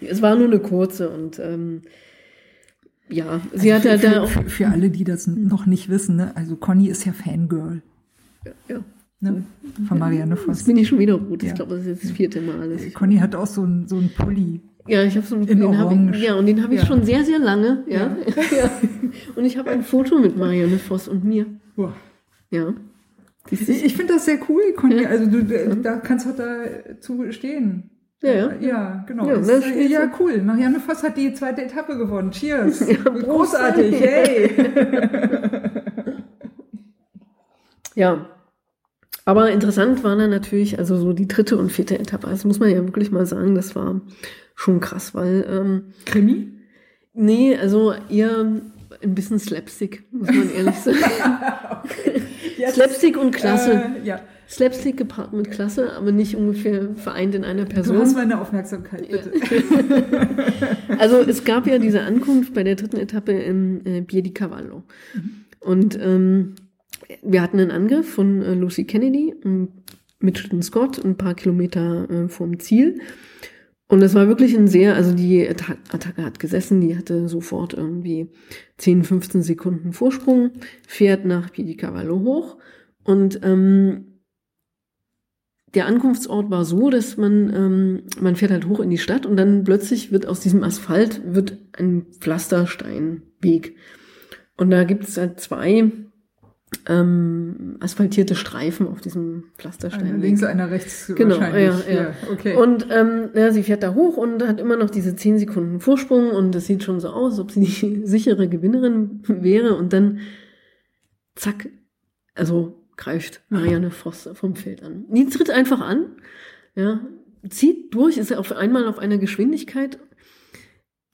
es war nur eine kurze und ähm, ja, sie also hat ja da auch. Für, für, alle, die das noch nicht wissen, ne? also Conny ist ja Fangirl. Ja. ja. Ne? Von Marianne Voss. Das bin ich schon wieder gut. Ich ja. glaube, das ist jetzt das vierte Mal. Alles. Conny hat auch so ein, so ein Pulli. Ja, ich habe so einen in den. Ich, ja, und den habe ich ja. schon sehr, sehr lange. Ja. ja. <laughs> Und ich habe ein Foto mit Marianne Voss und mir. Wow. Ja. Ich, ich finde das sehr cool, Conny. Also du, da kannst du dazu stehen. Ja, ja. Ja, genau. Ja, ist, ja, cool. Marianne Voss hat die zweite Etappe gewonnen. Cheers. <laughs> Ja, Großartig. Hey. <laughs> ja. Aber interessant war dann natürlich, also so die dritte und vierte Etappe. Das muss man ja wirklich mal sagen, das war schon krass, weil. Ähm, Krimi? Nee, also eher ein bisschen Slapstick, muss man ehrlich <laughs> sagen. okay. Slapstick und Klasse. Äh, ja. Slapstick gepaart mit Klasse, aber nicht ungefähr vereint in einer Person. Du hast meine Aufmerksamkeit, bitte. <laughs> also es gab ja diese Ankunft bei der dritten Etappe im äh, Pier di Cavallo. Mhm. Und ähm, wir hatten einen Angriff von äh, Lucy Kennedy mit Schitten Scott ein paar Kilometer äh, vom Ziel. Und es war wirklich ein sehr, also die Attacke hat gesessen, die hatte sofort irgendwie 10, 15 Sekunden Vorsprung, fährt nach Piedi Cavallo hoch und ähm, der Ankunftsort war so, dass man, ähm, man fährt halt hoch in die Stadt und dann plötzlich wird aus diesem Asphalt wird ein Pflastersteinweg. Und da gibt es halt zwei ähm, asphaltierte Streifen auf diesem Pflasterstein. Einer links, einer rechts genau, wahrscheinlich. Ja, ja. ja okay. Und ähm, ja, sie fährt da hoch und hat immer noch diese zehn Sekunden Vorsprung und es sieht schon so aus, als ob sie die <laughs> sichere Gewinnerin <laughs> wäre und dann zack, also greift Marianne Voss vom Feld an. Die tritt einfach an, ja, zieht durch, ist auf einmal auf einer Geschwindigkeit.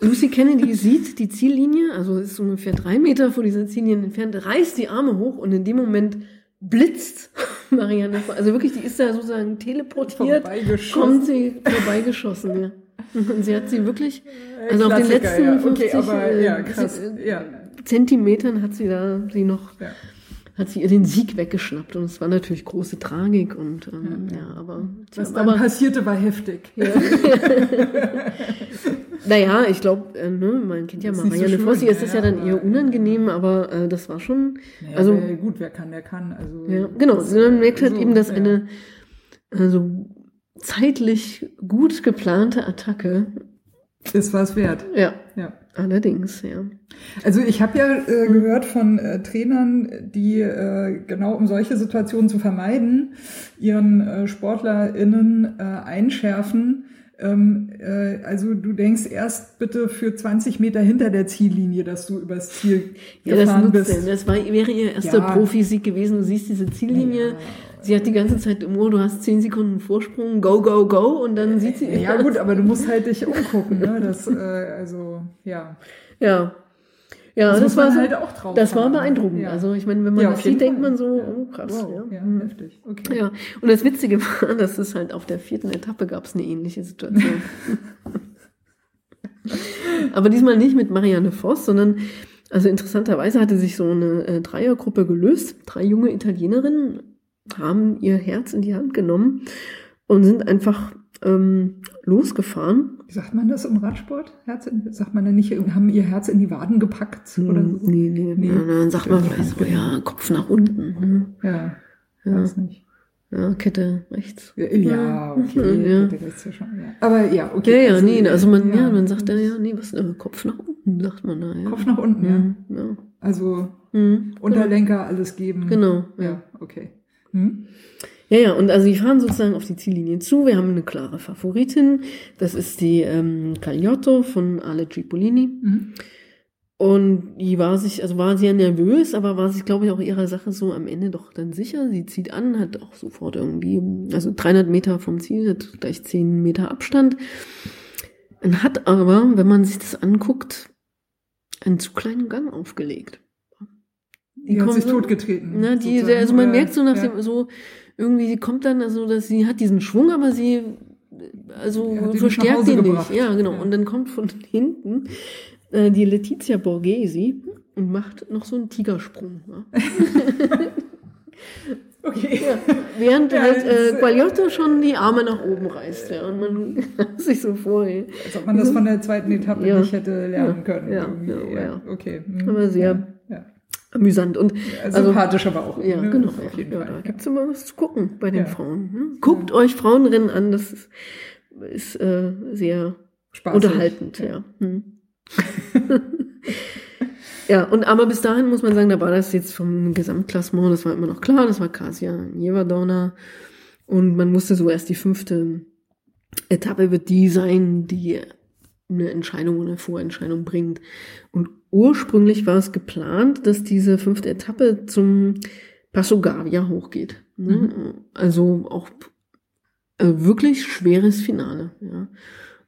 Lucy Kennedy sieht die Ziellinie, also ist ungefähr drei Meter vor dieser Ziellinie entfernt, reißt die Arme hoch und in dem Moment blitzt <laughs> Marianne. Also wirklich, die ist da sozusagen teleportiert, kommt sie vorbeigeschossen, ja. Und sie hat sie wirklich, also auf den letzten ja. okay, 50 aber, ja, krass. Ja. Zentimetern hat sie da sie noch ja hat sie ihr den Sieg weggeschnappt und es war natürlich große Tragik und ähm, ja, ja, aber was dann aber, passierte war heftig. <laughs> <laughs> Ja. naja, ich glaube, äh, ne, man kennt ja Marianne so Fossi, ist das ja, ja dann eher unangenehm, aber äh, das war schon, naja, also wer, gut, wer kann, der kann. Also ja, genau, das, man merkt halt so, eben, dass eine also zeitlich gut geplante Attacke ist was wert. Ja. Ja. Allerdings, ja. Also ich habe ja äh, gehört von äh, Trainern, die äh, genau um solche Situationen zu vermeiden, ihren äh, SportlerInnen äh, einschärfen. Ähm, äh, also du denkst erst bitte für 20 Meter hinter der Ziellinie, dass du übers Ziel ja, gefahren das bist. Das war, wäre ihr erster ja. Profisieg gewesen. Du siehst diese Ziellinie. Ja. Sie hat die ganze Zeit im Ohr, du hast 10 Sekunden Vorsprung, go, go, go, und dann sieht sie. Ja, gut, aber du musst halt dich umgucken, ne? Das, äh, also, ja. Ja. Ja, das, das war so, halt auch drauf. Das war beeindruckend. Ja. Also ich meine, wenn man ja, das sieht, denkt man so, oh krass. Wow. Ja, mhm. heftig. Okay. Ja. Und das Witzige war, <laughs> dass es halt auf der vierten Etappe gab es eine ähnliche Situation. <laughs> Aber diesmal nicht mit Marianne Voss, sondern also interessanterweise hatte sich so eine äh, Dreiergruppe gelöst. Drei junge Italienerinnen haben ihr Herz in die Hand genommen und sind einfach ähm, losgefahren. Wie sagt man das im Radsport? Herz in, sagt man dann nicht, haben ihr Herz in die Waden gepackt? Oder so? Nee, nee, nee. Ja, dann sagt man vielleicht so, ja, Kopf nach unten. Ne? Ja, ja, weiß nicht. Ja, Kette rechts. Ja, okay. Ja. Kette rechts ja schon, ja. Aber ja, okay. Ja, ja, nee, also man, ja, ja, man sagt ja, ja, nee, was, äh, Kopf nach unten, sagt man da, ja. Kopf nach unten, ja. Mhm, ja. Also Mhm. Unterlenker alles geben. Genau, ja. Ja, okay. Hm? Ja, ja, und also die fahren sozusagen auf die Ziellinie zu. Wir haben eine klare Favoritin. Das ist die ähm, Cagliotto von Ale Cipollini. Mhm. Und die war sich, also war sehr nervös, aber war sich, glaube ich, auch ihrer Sache so am Ende doch dann sicher. Sie zieht an, hat auch sofort irgendwie, also 300 Meter vom Ziel, hat gleich 10 Meter Abstand. Und hat aber, wenn man sich das anguckt, einen zu kleinen Gang aufgelegt. Die, hat kommen sich so- totgetreten. Na, die, also man merkt so nach ja. dem, so, irgendwie, sie kommt dann, also, dass sie hat diesen Schwung, aber sie, also, Ja, verstärkt ihn nicht. Ja, genau. Ja. Und dann kommt von <laughs> hinten äh, die Letizia Borghesi und macht noch so einen Tigersprung. Ja. <laughs> Okay. Ja, während Ja, halt äh, äh, Guagliotto schon die Arme nach oben reißt, ja, und man <laughs> sich so vor, ey. Als ob man das von der zweiten Etappe nicht hätte lernen können. ja, irgendwie. ja, ja. Okay. Hm. Aber sehr-. Amüsant. Und Also, Sympathisch aber auch. Ja, ne? genau. Auf jeden ja, Fall. da gibt's immer was zu gucken bei den Ja. Frauen. Ne? Guckt euch Frauenrennen an, das ist, ist äh, sehr Spaßig. unterhaltend. Ja. Hm. <laughs> ja, und aber bis dahin muss man sagen, da war das jetzt vom Gesamtklassement, das war immer noch klar, das war Kasia Nievadona. Und man wusste so erst die fünfte Etappe wird die sein, die eine Entscheidung oder eine Vorentscheidung bringt. Und ursprünglich war es geplant, dass diese fünfte Etappe zum Passo Gavia hochgeht. Ne? Also auch äh, wirklich schweres Finale. Ja.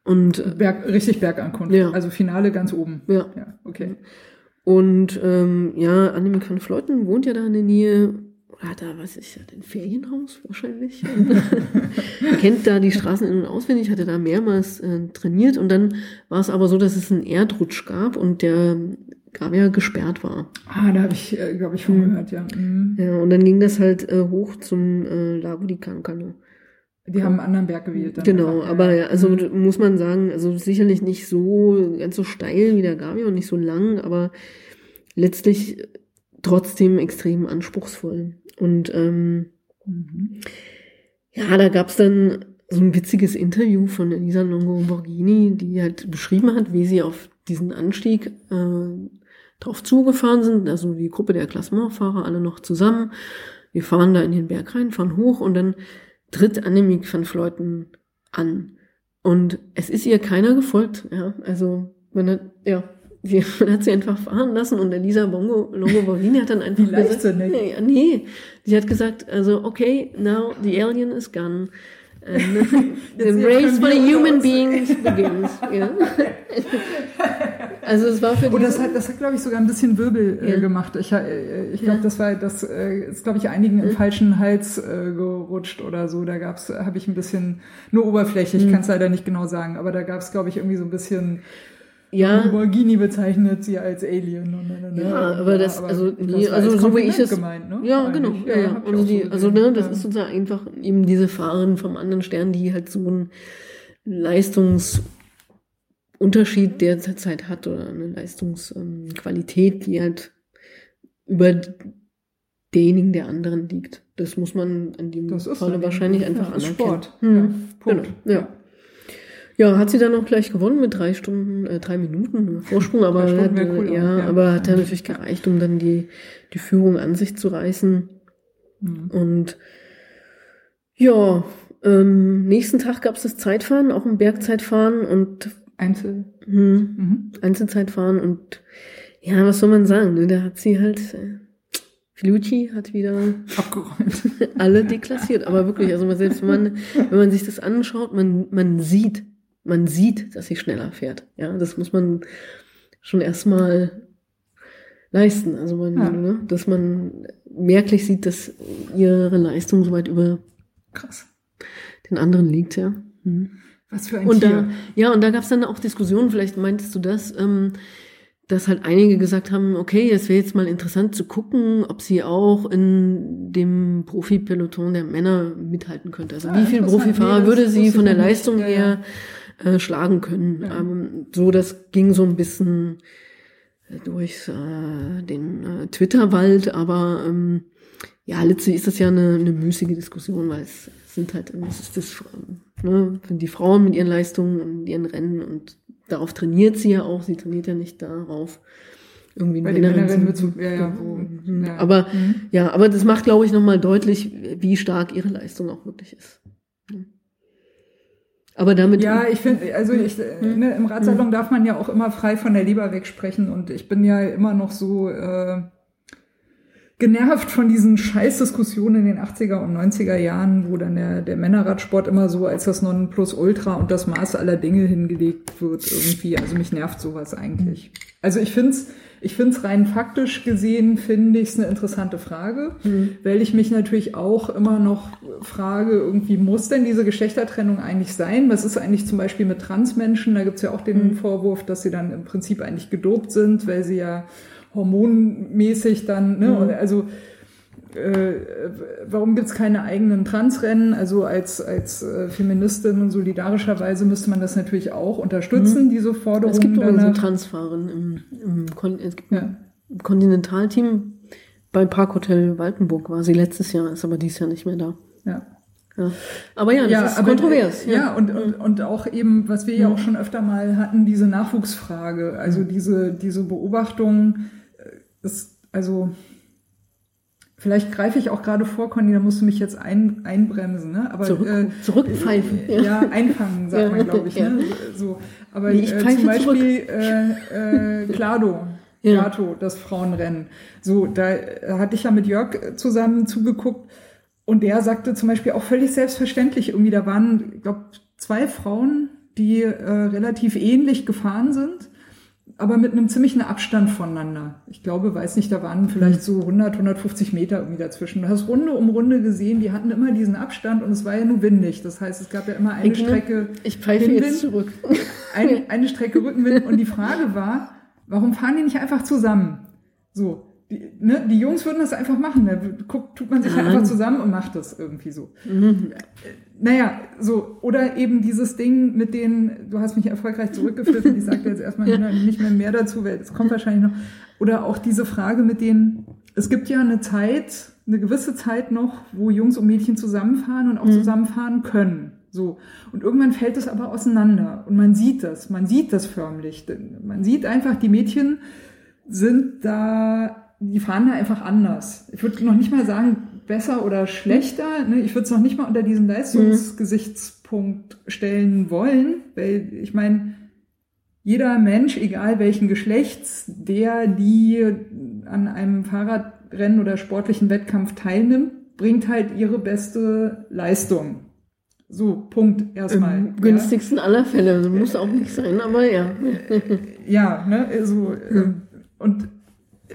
Und äh, Berg, richtig Bergankunft. Ja. Also Finale ganz oben. ja. Ja, okay. Und ähm, ja, Annemiek van Vleuten wohnt ja da in der Nähe, oder hat da, was ist ein Ferienhaus wahrscheinlich. <laughs> Kennt da die Straßen in- und auswendig, hatte da mehrmals äh, trainiert und dann war es aber so, dass es einen Erdrutsch gab und der Gavia gesperrt war. Ah, da habe ich, äh, glaube ich, von Hm. gehört, ja. Mhm. Ja, und dann ging das halt äh, hoch zum äh, Lago di Cancano. Die haben einen anderen Berg gewählt. Dann Genau, einfach, aber ja, also Mhm. muss man sagen, also sicherlich nicht so ganz so steil wie der Gavi und nicht so lang, aber letztlich trotzdem extrem anspruchsvoll. Und ähm, Mhm. ja, da gab's dann so ein witziges Interview von Elisa Longo Borghini, die halt beschrieben hat, wie sie auf diesen Anstieg äh, drauf zugefahren sind, also die Gruppe der Klassementfahrer alle noch zusammen. Wir fahren da in den Berg rein, fahren hoch und dann tritt Annemiek van Fleuten an. Und es ist ihr keiner gefolgt, ja. Also man hat, ja, sie, <laughs> hat sie einfach fahren lassen und Elisa Bongo, Longo Borghini hat dann einfach Wie leichtsinnig. nee, ja, nee, sie hat gesagt, also okay, now the alien is gone. And the race for the human beings begins. <laughs> Ja. Also es war für Und das hat, das hat, glaube ich, sogar ein bisschen Wirbel äh, Ja. gemacht. Ich, äh, ich glaube, Ja. das war, das äh, ist, glaube ich, einigen im falschen Hals äh, gerutscht oder so. Da gab's, habe ich ein bisschen, nur oberflächlich, Mhm. ich kann es leider nicht genau sagen, aber da gab's, glaube ich, irgendwie so ein bisschen, ja, Lamborghini bezeichnet sie als Alien. Und, Ja, aber das- also, das nee, also als so wie ich es- gemeint, ne? Ja, genau. Ja, ja. ich Also, die, so also ne, das Ja. ist sozusagen einfach eben diese Fahrerin vom anderen Stern, die halt so einen Leistungsunterschied derzeit hat oder eine Leistungsqualität, die halt über denjenigen der anderen liegt. Das muss man an dem Falle wahrscheinlich ja, einfach anerkennen. Sport. Hm. Ja, Punkt. Genau, ja. Ja, hat sie dann auch gleich gewonnen mit drei Stunden, äh, drei Minuten Vorsprung, aber hat, cool, ja, ja. aber hat ja natürlich gereicht, um dann die, die Führung an sich zu reißen. Mhm. Und ja, ähm, nächsten Tag gab es das Zeitfahren, auch ein Bergzeitfahren und Einzel. hm, Mhm. Einzelzeitfahren und ja, was soll man sagen, ne? da hat sie halt, äh, Filucci hat wieder Abgeräumt. <laughs> alle deklassiert, aber wirklich, also man- selbst wenn man, wenn man sich das anschaut, man, man sieht, man sieht, dass sie schneller fährt. Ja, das muss man schon erstmal leisten. Also man, Ja. ne, dass man merklich sieht, dass ihre Leistung so weit über Krass. den anderen liegt, ja. Mhm. Was für ein Und Tier. da, ja, und da gab es dann auch Diskussionen, vielleicht meintest du das, ähm, dass halt einige gesagt haben, okay, es wäre jetzt mal interessant zu gucken, ob sie auch in dem Profi-Peloton der Männer mithalten könnte. Also Ah, wie viele interessant. Profifahrer Nee, würde sie von der. Leistung Ja, her äh, schlagen können. Ja. Ähm, so, das ging so ein bisschen durch äh, den äh, Twitter-Wald, aber ähm, Ja, letztlich ist das ja eine, eine müßige Diskussion, weil es sind halt, es ist das, ne, die Frauen mit ihren Leistungen und ihren Rennen und darauf trainiert sie ja auch, sie trainiert ja nicht darauf, irgendwie Bei den Männerinnen zu, ja, ja. Mhm. ja. Aber, mhm. ja, aber das macht, glaube ich, nochmal deutlich, wie stark ihre Leistung auch wirklich ist. Aber damit. Ja, ich finde, also ich, mhm. ne, im Radsalon mhm. darf man ja auch immer frei von der Leber wegsprechen und ich bin ja immer noch so, äh, genervt von diesen Scheißdiskussionen in den 80er und 90er Jahren, wo dann der, der Männerradsport immer so als das Nonplusultra und das Maß aller Dinge hingelegt wird irgendwie. Also mich nervt sowas eigentlich. Also ich find's ich find's rein faktisch gesehen, finde ich es eine interessante Frage, mhm. weil ich mich natürlich auch immer noch frage, irgendwie muss denn diese Geschlechtertrennung eigentlich sein? Was ist eigentlich zum Beispiel mit Transmenschen? Da gibt's ja auch den mhm. Vorwurf, dass sie dann im Prinzip eigentlich gedopt sind, weil sie ja hormonmäßig dann, ne? Mhm. Also äh, warum gibt's keine eigenen Transrennen? Also als, als äh, Feministin und solidarischerweise müsste man das natürlich auch unterstützen, mhm. diese Forderung. Es gibt übrigens so Transfahren im, im, Kon es gibt ja. ein Kontinentalteam bei Parkhotel Waltenburg war sie letztes Jahr, ist aber dieses Jahr nicht mehr da. Ja. Ja. Aber ja, das ja, ist aber, kontrovers. Ja, ja und, und, und auch eben, was wir ja auch schon öfter mal hatten, diese Nachwuchsfrage, also diese, diese Beobachtung, ist, also, vielleicht greife ich auch gerade vor, Conny, da musst du mich jetzt ein, einbremsen, ne? Aber Zurück, äh, zurückpfeifen. Äh, ja, einfangen, sagt man, glaube ich, ne? So, aber nee, äh, zum Beispiel äh, äh, Klado. Ja. Das Frauenrennen. So, da hatte ich ja mit Jörg zusammen zugeguckt und der sagte zum Beispiel auch völlig selbstverständlich, irgendwie, da waren, ich glaube, zwei Frauen, die äh, relativ ähnlich gefahren sind aber mit einem ziemlichen Abstand voneinander. Ich glaube, weiß nicht, da waren vielleicht so 100, 150 Meter irgendwie dazwischen. Du hast Runde um Runde gesehen, die hatten immer diesen Abstand und es war ja nur windig. Das heißt, es gab ja immer eine ich Strecke Ich pfeife jetzt zurück. <laughs> Eine, eine Strecke Rückenwind und die Frage war, warum fahren die nicht einfach zusammen? So, die, ne, die Jungs würden das einfach machen. Da guckt, tut man sich halt einfach zusammen und macht das irgendwie so. Mhm. Naja, so. Oder eben dieses Ding mit denen, du hast mich erfolgreich zurückgepfiffen, ich sage jetzt erstmal ja. <laughs> nicht mehr mehr dazu, weil es kommt wahrscheinlich noch. Oder auch diese Frage mit denen, es gibt ja eine Zeit, eine gewisse Zeit noch, wo Jungs und Mädchen zusammenfahren und auch mhm. zusammenfahren können. So. Und irgendwann fällt es aber auseinander. Und man sieht das, man sieht das förmlich. Man sieht einfach, die Mädchen sind da die fahren da einfach anders. Ich würde noch nicht mal sagen, besser oder schlechter. Ne? Ich würde es noch nicht mal unter diesen Leistungsgesichtspunkt stellen wollen, weil ich meine, jeder Mensch, egal welchen Geschlechts, der die an einem Fahrradrennen oder sportlichen Wettkampf teilnimmt, bringt halt ihre beste Leistung. So, Punkt erstmal. Im günstigsten ja. aller Fälle. Muss auch nicht sein, aber ja. ja, ne, so, ähm, und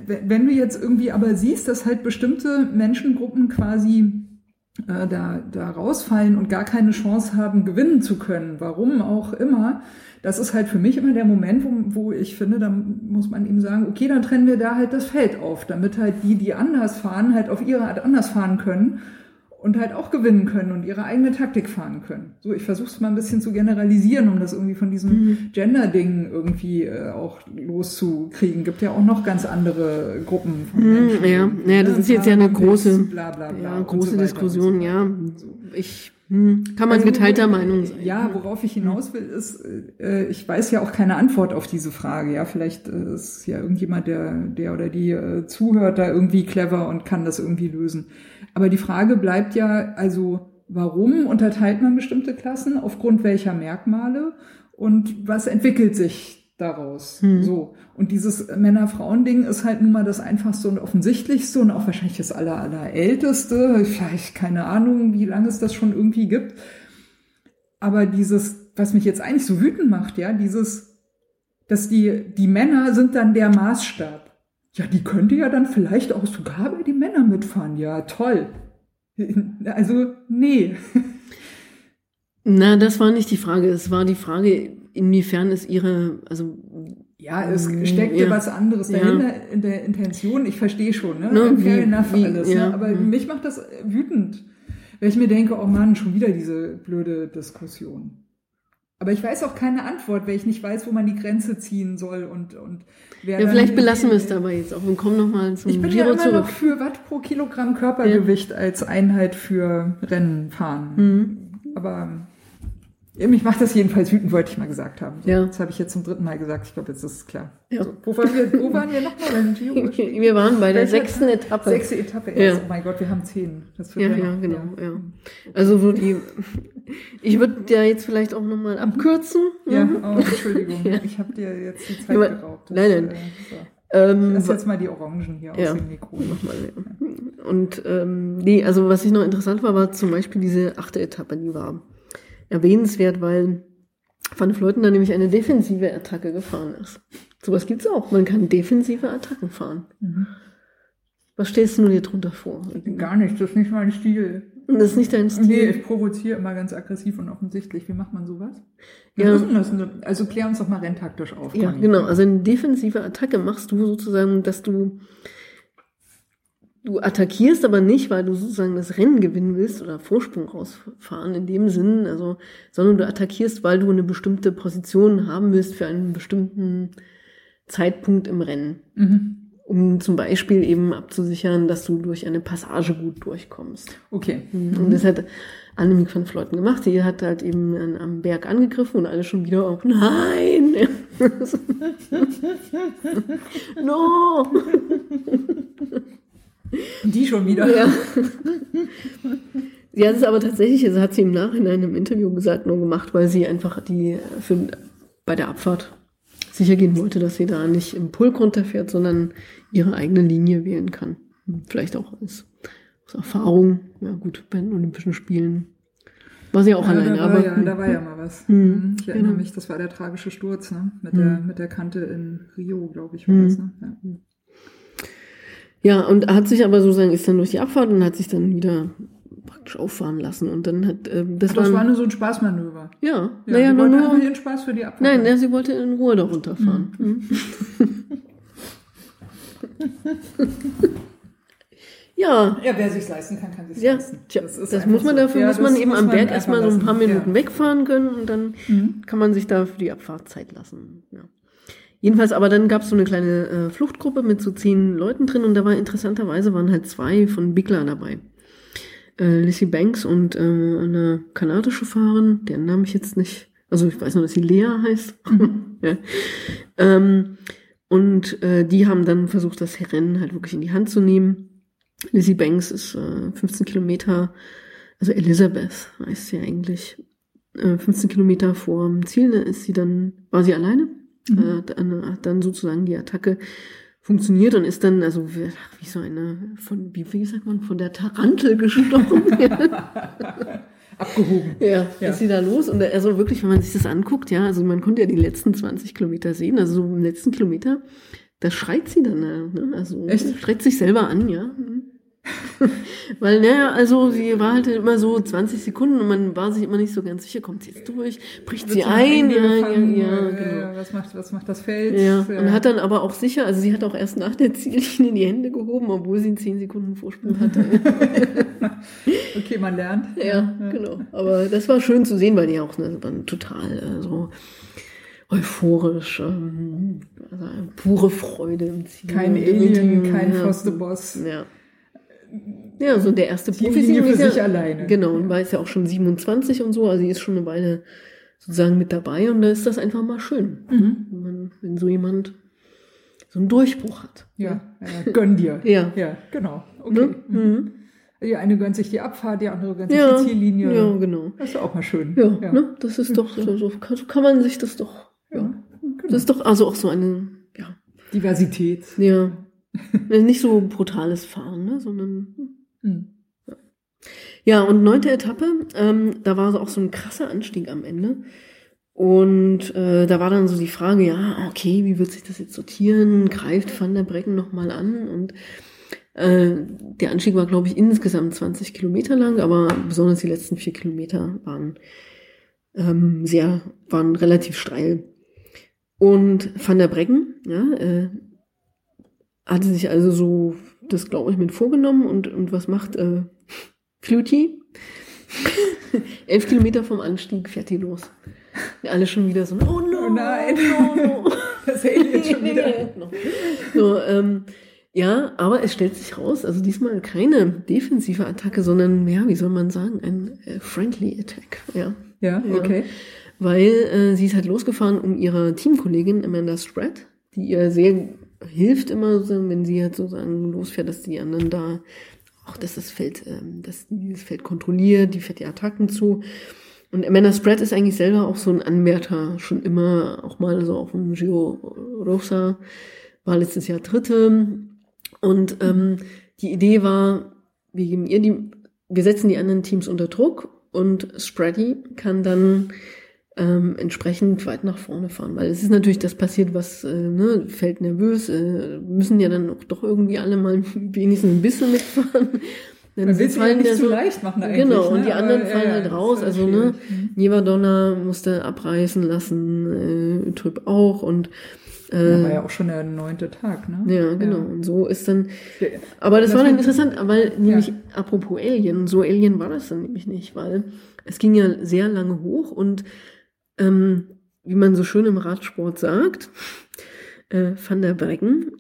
wenn du jetzt irgendwie aber siehst, dass halt bestimmte Menschengruppen quasi äh, da, da rausfallen und gar keine Chance haben, gewinnen zu können, warum auch immer, das ist halt für mich immer der Moment, wo, wo ich finde, da muss man eben sagen, okay, dann trennen wir da halt das Feld auf, damit halt die, die anders fahren, halt auf ihre Art anders fahren können und halt auch gewinnen können und ihre eigene Taktik fahren können. So, ich versuche es mal ein bisschen zu generalisieren, um das irgendwie von diesem mhm. Gender-Ding irgendwie äh, auch loszukriegen. Gibt ja auch noch ganz andere Gruppen von mhm, Menschen. Ja, ja, das ne? ist jetzt ja eine große, bla, bla, bla ja, große so Diskussion, so ja. Ich hm, kann man also, geteilter Meinung sein. Ja, worauf ich hinaus will, ist, äh, ich weiß ja auch keine Antwort auf diese Frage. Ja, vielleicht äh, ist ja irgendjemand, der, der oder die äh, zuhört, da irgendwie clever und kann das irgendwie lösen. Aber die Frage bleibt ja, also warum unterteilt man bestimmte Klassen, aufgrund welcher Merkmale und was entwickelt sich daraus? Hm. So. Und dieses Männer-Frauen-Ding ist halt nun mal das einfachste und offensichtlichste und auch wahrscheinlich das aller, allerälteste. Vielleicht keine Ahnung, wie lange es das schon irgendwie gibt. Aber dieses, was mich jetzt eigentlich so wütend macht, ja, dieses, dass die, die Männer sind dann der Maßstab. Ja, die könnte ja dann vielleicht auch sogar bei die Männer mitfahren. Ja, toll. <laughs> Also, nee. <laughs> Na, das war nicht die Frage. Es war die Frage, inwiefern ist ihre, also ja, es steckte ja. was anderes dahinter ja. in der Intention. Ich verstehe schon, ne? No, Fair wie, enough wie, alles. Ne? Ja. Ne? Aber mich macht das wütend, weil ich mir denke, oh Mann, schon wieder diese blöde Diskussion. Aber ich weiß auch keine Antwort, weil ich nicht weiß, wo man die Grenze ziehen soll und, und wer Ja, vielleicht belassen wir es dabei jetzt auch und kommen nochmal zum Ich bin ja Giro immer zurück. noch für Watt pro Kilogramm Körpergewicht als Einheit für Rennen fahren. Mhm. Aber ja, mich macht das jedenfalls wütend, wollte ich mal gesagt haben. So, Ja. Das habe ich jetzt zum dritten Mal gesagt. Ich glaube, jetzt ist es klar. Ja. So, wo, waren wir, wo waren wir nochmal? <laughs> Wir waren bei der Welche sechsten Etappe. Sechste Etappe Ja. erst. Oh mein Gott, wir haben zehn. Das wird Ja, ja, ja, noch- genau, ja. Also so die, ich würde ja jetzt vielleicht auch nochmal abkürzen. Ja, ne? oh, Entschuldigung. <laughs> Ja. Ich habe dir jetzt die Zeit Ja, geraubt. Das, nein, nein. Äh, so. Ähm, Lass jetzt mal die Orangen hier Ja. aus dem Mikro. Nochmal, ja. Und ähm, nee, also was ich noch interessant war, war zum Beispiel diese achte Etappe, die war erwähnenswert, weil Van Fleuten da nämlich eine defensive Attacke gefahren ist. Sowas gibt's auch. Man kann defensive Attacken fahren. Mhm. Was stellst du dir drunter vor? Gar nicht, das ist nicht mein Stil. Das ist nicht dein Stil. Nee, ich provoziere immer ganz aggressiv und offensichtlich. Wie macht man sowas? Wir Ja. also klär uns doch mal renntaktisch auf. Ja, genau. Also eine defensive Attacke machst du sozusagen, dass du du attackierst, aber nicht, weil du sozusagen das Rennen gewinnen willst oder Vorsprung rausfahren in dem Sinn, also, sondern du attackierst, weil du eine bestimmte Position haben willst für einen bestimmten Zeitpunkt im Rennen. Mhm. Um zum Beispiel eben abzusichern, dass du durch eine Passage gut durchkommst. Okay. Und das hat Annemiek van Fleuten gemacht. Die hat halt eben an, am Berg angegriffen und alle schon wieder auch, nein! <laughs> no! <laughs> Die schon wieder. Ja. Sie hat es aber tatsächlich, also hat sie im Nachhinein im Interview gesagt, nur gemacht, weil sie einfach die für, bei der Abfahrt sicher gehen wollte, dass sie da nicht im Pulk runterfährt, sondern ihre eigene Linie wählen kann. Vielleicht auch als, aus Erfahrung. Ja gut, bei den Olympischen Spielen war sie auch Ja, alleine, da, war aber ja, da war ja mal was. Hm, Mhm. Ich erinnere genau. mich, das war der tragische Sturz, ne? Mit, Hm. der, mit der Kante in Rio, glaube ich, war Hm. das, ne? Ja. Ja, und hat sich aber sozusagen, ist dann durch die Abfahrt und hat sich dann wieder praktisch auffahren lassen. Und dann hat, ähm, das, Das war, nur so ein Spaßmanöver. ja, Ja, naja, nur, nur, ihren Spaß für die Abfahrt. nein, ja, sie wollte in Ruhe da runterfahren. Mhm. <laughs> ja, Ja, wer sich's leisten kann, kann sich's ja, leisten. tja, das, ist einfach muss man so. dafür, Ja, muss man das eben muss am Berg erstmal so ein paar. Minuten Ja. wegfahren können und dann Mhm. kann man sich da für die Abfahrt Zeit lassen. Ja. Jedenfalls, aber dann gab es so eine kleine äh, Fluchtgruppe mit so zehn Leuten drin und da war interessanterweise waren halt zwei von Bigler dabei. Äh, Lissy Banks und äh, eine kanadische Fahrerin, deren Namen ich jetzt nicht, also ich weiß nur, dass sie Lea heißt. <laughs> ja. ähm, und äh, die haben dann versucht, das Rennen halt wirklich in die Hand zu nehmen. Lizzie Banks ist äh, 15 Kilometer, also Elizabeth heißt sie eigentlich, äh, 15 Kilometer vor dem Ziel, ne, ist sie dann, war sie alleine, Mhm. äh, dann sozusagen die Attacke funktioniert und ist dann, also wie, wie so eine, von, wie, wie sagt man, von der Tarantel gestorben. <laughs> Abgehoben. Ja, Ja. ist sie da los? Und also wirklich, wenn man sich das anguckt, ja, also man konnte ja die letzten 20 Kilometer sehen, also so im letzten Kilometer, da schreit sie dann, äh, ne? also Echt? schreit sich selber an, ja. Mhm. Weil, naja, also sie war halt immer so 20 Sekunden und man war sich immer nicht so ganz sicher, kommt sie jetzt durch, bricht sie Wird nach ein, ja, ja, gefangen, ja, äh, genau. Was macht, was macht das Feld? Ja, und hat dann aber auch sicher, also sie hat auch erst nach der Ziellinie die Hände gehoben, obwohl sie 10 Sekunden Vorsprung hatte. <laughs> okay, man lernt. Ja, genau. Aber das war schön zu sehen, weil die auch ne, waren total äh, so euphorisch, ähm, also pure Freude im Ziel. Kein Alien, kein ja. Ja. Ja, so der erste Teamlinie für Profi. sich alleine. Genau, und war jetzt ja auch schon 27 und so, also sie ist schon eine Weile sozusagen mit dabei und da ist das einfach mal schön, Mhm. wenn, man, wenn so jemand so einen Durchbruch hat. Ja, ja, gönn dir. Ja. Ja, genau. Okay. Ne? Mhm. Die eine gönnt sich die Abfahrt, die andere gönnt Ja, sich die Ziellinie. ja, genau. Das ist auch mal schön. Ja, Ne? das ist doch, so, so, kann, so kann man sich das doch, ja. Ja, Das ist doch also auch so eine, ja, Diversität. ja, nicht so brutales Fahren, ne, sondern, Hm. ja, und neunte Etappe, ähm, da war so auch so ein krasser Anstieg am Ende. Und äh, da war dann so die Frage, ja, okay, wie wird sich das jetzt sortieren? Greift Van der Brecken nochmal an? Und äh, der Anstieg war, glaube ich, insgesamt 20 Kilometer lang, aber besonders die letzten vier Kilometer waren ähm, sehr, waren relativ steil. Und Van der Brecken, ja, äh, hatte sich also so das, glaube ich, mit vorgenommen und, und was macht äh, Flutie? <laughs> Elf Kilometer vom Anstieg fährt die los. Alle schon wieder so, oh no, Oh nein. no, no. <laughs> Das Alien schon wieder. <laughs> so, ähm, ja, aber es stellt sich raus, also diesmal keine defensive Attacke, sondern, ja, wie soll man sagen, ein äh, friendly attack, ja. Ja, Ja. okay. Weil äh, sie ist halt losgefahren, um ihrer Teamkollegin Amanda Spratt, die ihr sehr hilft immer, so, wenn sie halt sozusagen losfährt, dass die anderen da, auch dass das Feld, ähm, dass dieses Feld kontrolliert, die fährt die Attacken zu. Und Amanda Spratt ist eigentlich selber auch so ein Anwärter, schon immer, auch mal so auf dem Giro Rosa, war letztes Jahr Dritte. Und ähm, die Idee war, wir geben ihr die, wir setzen die anderen Teams unter Druck und Spratty kann dann ähm, entsprechend weit nach vorne fahren. Weil es ist natürlich das passiert, was äh, ne, fällt nervös, äh, müssen ja dann auch doch irgendwie alle mal <laughs> wenigstens ein bisschen mitfahren. <laughs> Dann Man will es ja nicht ja zu so- leicht machen eigentlich. Genau, und ne? die anderen Aber, fallen ja, halt ja, raus. Also, ne. Mhm. Jeverdonner musste abreißen lassen, äh, Trüb auch und äh, Ja, war ja auch schon der neunte Tag, ne? ja, genau. Und so ist dann. Ja. Aber das, Das war dann interessant, weil nämlich apropos Alien, so Alien war das dann nämlich nicht, weil es ging ja sehr lange hoch und ähm, wie man so schön im Radsport sagt, äh, Van der Breggen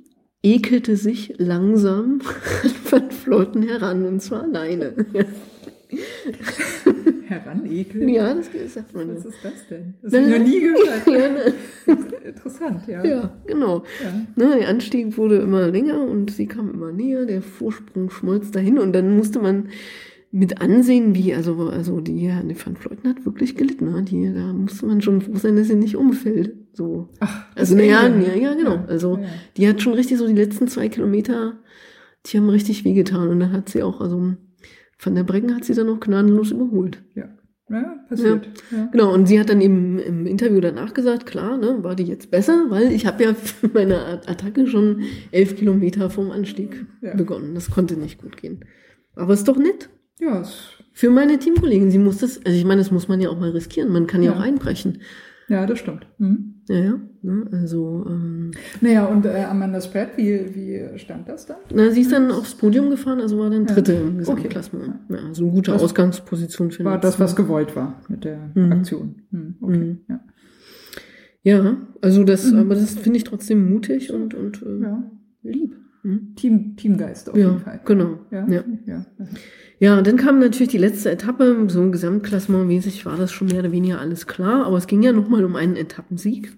ekelte sich langsam <laughs> an Van heran und zwar alleine. <laughs> Heranekeln? ja, das sagt man Was ja. ist das denn? Das habe ich noch nie gehört. <laughs> ja, ne? Interessant, ja. ja, genau. Ja. Ne, der Anstieg wurde immer länger und sie kam immer näher, der Vorsprung schmolz dahin und dann musste man mit ansehen, wie, also, also die, ja, die Van Fleuten hat wirklich gelitten, ne? die, da musste man schon froh sein, dass sie nicht umfällt, so. Ach, Also, naja, ja, ja, genau, Ja, also, ja. die hat schon richtig so die letzten zwei Kilometer, die haben richtig wehgetan und dann hat sie auch, also, Van der Breggen hat sie dann noch gnadenlos überholt. Ja, ja passiert. Ja. Genau, und sie hat dann eben im Interview danach gesagt, klar, ne, war die jetzt besser, weil ich habe ja für meine At- Attacke schon elf Kilometer vom Anstieg Ja. begonnen. Das konnte nicht gut gehen. Aber ist doch nett. Ja, Für meine Teamkollegen, sie muss das, also ich meine, das muss man ja auch mal riskieren. Man kann ja, Ja. auch einbrechen. ja das stimmt. Mhm. Ja, ja. Ne, also, ähm, Naja, und äh, Amanda Spratt, wie, wie stand das dann? na, sie ist dann aufs Podium gefahren, also war dann Ja. Dritte im Okay. Gesamtklassement. Ja, also eine gute Das Ausgangsposition für War das, was gewollt war mit der Mhm. Aktion. Mhm. Okay. Mhm. Ja. Ja, also das, Mhm. aber das finde ich trotzdem mutig und, und äh, ja. lieb. Mhm. Team, Teamgeist auf Ja, jeden Fall. genau. Ja. Ja. Ja. Und dann kam natürlich die letzte Etappe, so Gesamtklassementmäßig war das schon mehr oder weniger alles klar, aber es ging ja nochmal um einen Etappensieg.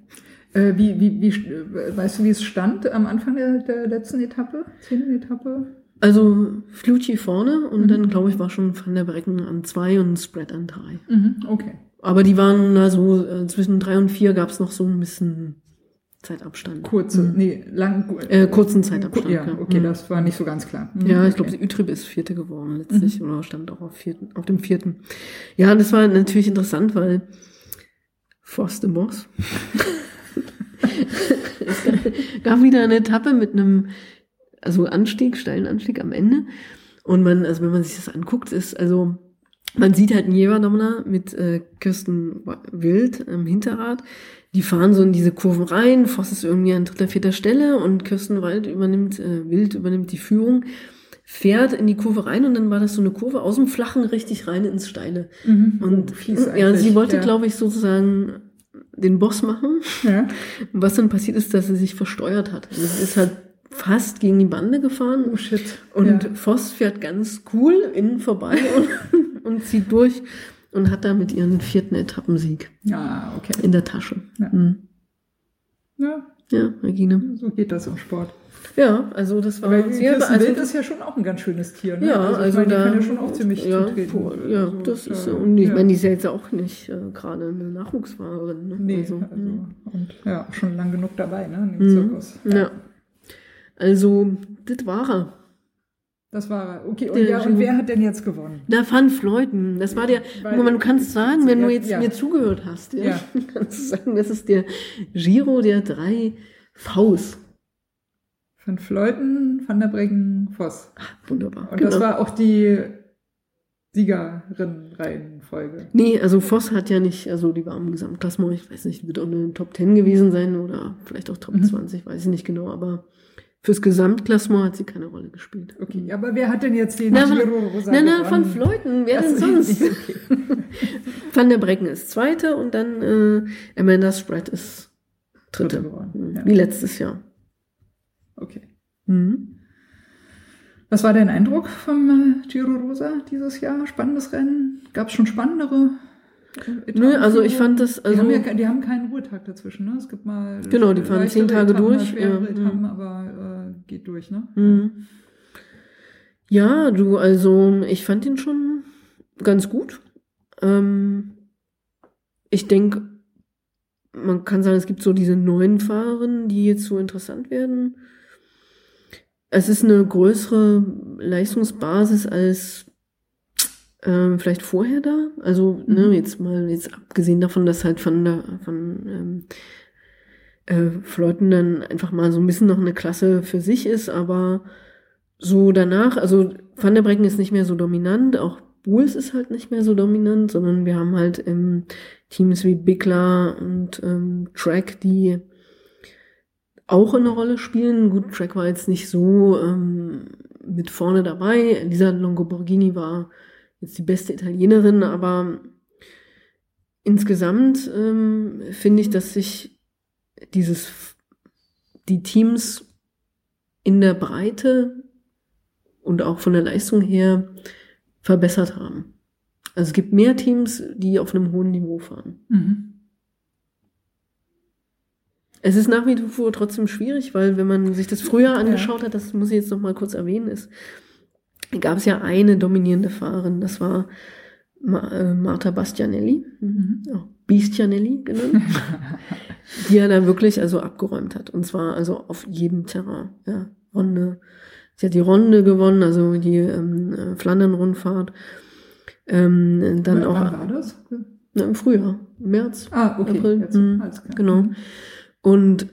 Äh, wie, wie, wie, äh, weißt du, wie es stand am Anfang der, der letzten Etappe? Zehnten Etappe? Also Flucci vorne und Mhm. dann, glaube ich, war schon Van der Brecken an zwei und Spread an drei. Mhm. Okay. Aber die waren da so, äh, zwischen drei und vier gab es noch so ein bisschen Zeitabstand. Kurze, nee, lang. Äh, kurzen Zeitabstand. Ja, okay, Mhm. das war nicht so ganz klar. Mhm, Ja, ich okay. glaube, Utrip ist Vierte geworden letztlich oder stand auch auf, vierten, auf dem Vierten. Ja, das war natürlich interessant, weil Forst the Boss. es <laughs> gab wieder eine Etappe mit einem, also Anstieg, steilen Anstieg am Ende. Und man, also wenn man sich das anguckt, ist, also, man sieht halt einen Jeverdomner mit äh, Kirsten Wild am Hinterrad. Die fahren so in diese Kurven rein. Voss ist irgendwie an dritter, vierter Stelle und Kirsten Wald übernimmt, äh, Wild übernimmt die Führung, fährt in die Kurve rein und dann war das so eine Kurve aus dem Flachen richtig rein ins Steile. Mhm. Und Oh, ja, sie wollte, ja. glaube ich, sozusagen den Boss machen. Ja. Was dann passiert ist, dass sie sich versteuert hat. Also sie ist halt fast gegen die Bande gefahren. Oh shit. Und ja. Voss fährt ganz cool innen vorbei <laughs> und, und zieht durch und hat damit ihren vierten Etappensieg ja, okay. in der Tasche. Ja. Hm. Ja, Ja, Regine. so geht das im Sport. Ja, also das war Aber sehr Kirsten Wild beeindruckend. ist ja schon auch ein ganz schönes Tier, ne? Ja, also, also, meine, da die kann ja schon auch ziemlich ja, boah, ja, Also, das ist ja, ja, und ich ja. meine, die ist ja jetzt auch nicht äh, gerade eine Nachwuchsfahrerin. Ne? Nee, also, also, hm. und ja, auch schon lang genug dabei, ne, im Mhm. Zirkus. ja. Also, das war er. Das war er. Okay, und, Der ja, und wer hat denn jetzt gewonnen? Da Van Fleuten, das war der, Weil- mal, du kannst sagen, wenn du jetzt ja. mir zugehört hast, ja, Ja. <laughs> kannst du sagen, das ist der Giro der drei Vs. Van Fleuten, Van der Breggen, Voss. Wunderbar. Und genau. das war auch die Siegerinnenreihenfolge. Nee, also Voss hat ja nicht, also die war im Gesamtklassement, ich weiß nicht, wird auch eine Top 10 gewesen sein oder vielleicht auch Top Mhm. 20, weiß ich nicht genau, aber Fürs Gesamtklassement hat sie keine Rolle gespielt. Okay, aber wer hat denn jetzt den Na, Giro Rosa Nein, nein, gewonnen? von Fleuten. Wer denn Das <laughs> ist sonst? okay. Van der Brecken ist Zweite und dann äh, Amanda Spread ist Dritte. Dritte geworden, Mhm. ja. Wie letztes Jahr. okay. Mhm. Was war dein Eindruck vom äh, Giro Rosa dieses Jahr? Spannendes Rennen? Gab es schon spannendere? äh, Nö, also ich fand das, die, also haben ja, ke- die haben keinen Ruhetag dazwischen, ne? Es gibt mal Genau, die fahren zehn Tage Etappen, durch, ja, Etappen, mhm. aber geht durch, ne? Mhm. Ja, du, also ich fand ihn schon ganz gut. Ähm, ich denke, man kann sagen, es gibt so diese neuen Fahrerinnen, die jetzt so interessant werden. Es ist eine größere Leistungsbasis als ähm, vielleicht vorher da. Also, ne, Mhm. jetzt mal, jetzt abgesehen davon, dass halt von der, von ähm, äh, Fleuten dann einfach mal so ein bisschen noch eine Klasse für sich ist, aber so danach, also Van der Brecken ist nicht mehr so dominant, auch Bulls ist halt nicht mehr so dominant, sondern wir haben halt ähm, Teams wie Bigler und ähm, Track, die auch eine Rolle spielen. Gut, Track war jetzt nicht so ähm, mit vorne dabei. Lisa Longoborghini war jetzt die beste Italienerin, aber insgesamt ähm, finde ich, dass sich dieses die Teams in der Breite und auch von der Leistung her verbessert haben. Also es gibt mehr Teams, die auf einem hohen Niveau fahren. Mhm. Es ist nach wie vor trotzdem schwierig, weil wenn man sich das früher angeschaut hat, das muss ich jetzt noch mal kurz erwähnen, ist, gab es ja eine dominierende Fahrerin, das war äh, Marta Bastianelli, Mhm. auch Bistianelli genannt, <laughs> die ja da wirklich also abgeräumt hat. Und zwar also auf jedem Terrain. Ja, Ronde. Sie hat die Ronde gewonnen, also die ähm, äh, Flandern-Rundfahrt. Ähm, dann Wann auch war das? na, im Frühjahr, im März. Ah, okay. April, Jetzt, klar. genau. Mhm. Und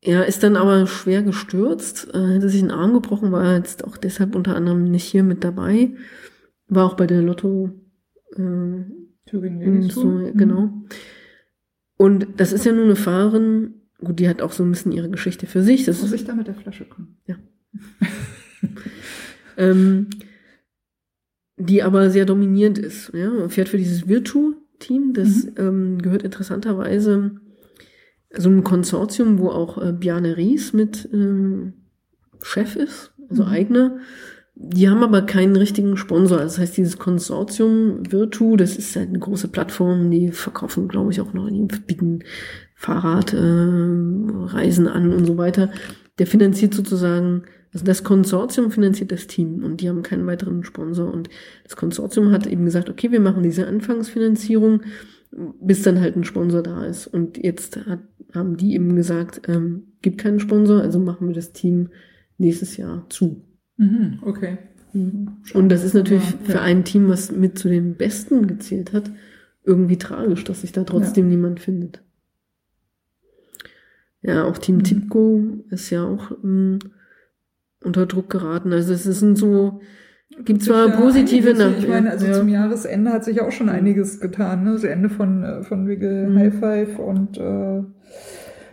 er ist dann aber schwer gestürzt, äh, hätte sich einen Arm gebrochen, war jetzt auch deshalb unter anderem nicht hier mit dabei. War auch bei der Lotto äh, Thüringen Ladies so, Tour. Mhm. genau. Und das ist ja nur eine Fahrerin, gut, die hat auch so ein bisschen ihre Geschichte für sich. Das Muss ist, ich da mit der Flasche kommen? <laughs> ähm, die aber sehr dominierend ist. Ja? Fährt für dieses Virtu-Team, das Mhm. ähm, gehört interessanterweise so einem Konsortium, wo auch äh, Bjarne Ries mit ähm, Chef ist, also Mhm. eigener. Die haben aber keinen richtigen Sponsor. Das heißt, dieses Konsortium Virtu, das ist halt eine große Plattform, die verkaufen, glaube ich, auch noch, die bieten Fahrradreisen äh, Reisen an und so weiter. Der finanziert sozusagen, also das Konsortium finanziert das Team und die haben keinen weiteren Sponsor. Und das Konsortium hat eben gesagt, okay, wir machen diese Anfangsfinanzierung, bis dann halt ein Sponsor da ist. Und jetzt hat, haben die eben gesagt, ähm, gibt keinen Sponsor, also machen wir das Team nächstes Jahr zu. Mhm, okay. Und das ist natürlich Aber, für ja. ein Team, was mit zu den Besten gezählt hat, irgendwie tragisch, dass sich da trotzdem niemand findet. Ja, auch Team Mhm. Tipco ist ja auch ähm, unter Druck geraten. Also es sind so, gibt zwar Ja, positive einiges. Nach- Ich meine, also ja. zum Jahresende hat sich auch schon einiges getan. Ne? Das Ende von, äh, von Wiggle Mhm. High Five und äh,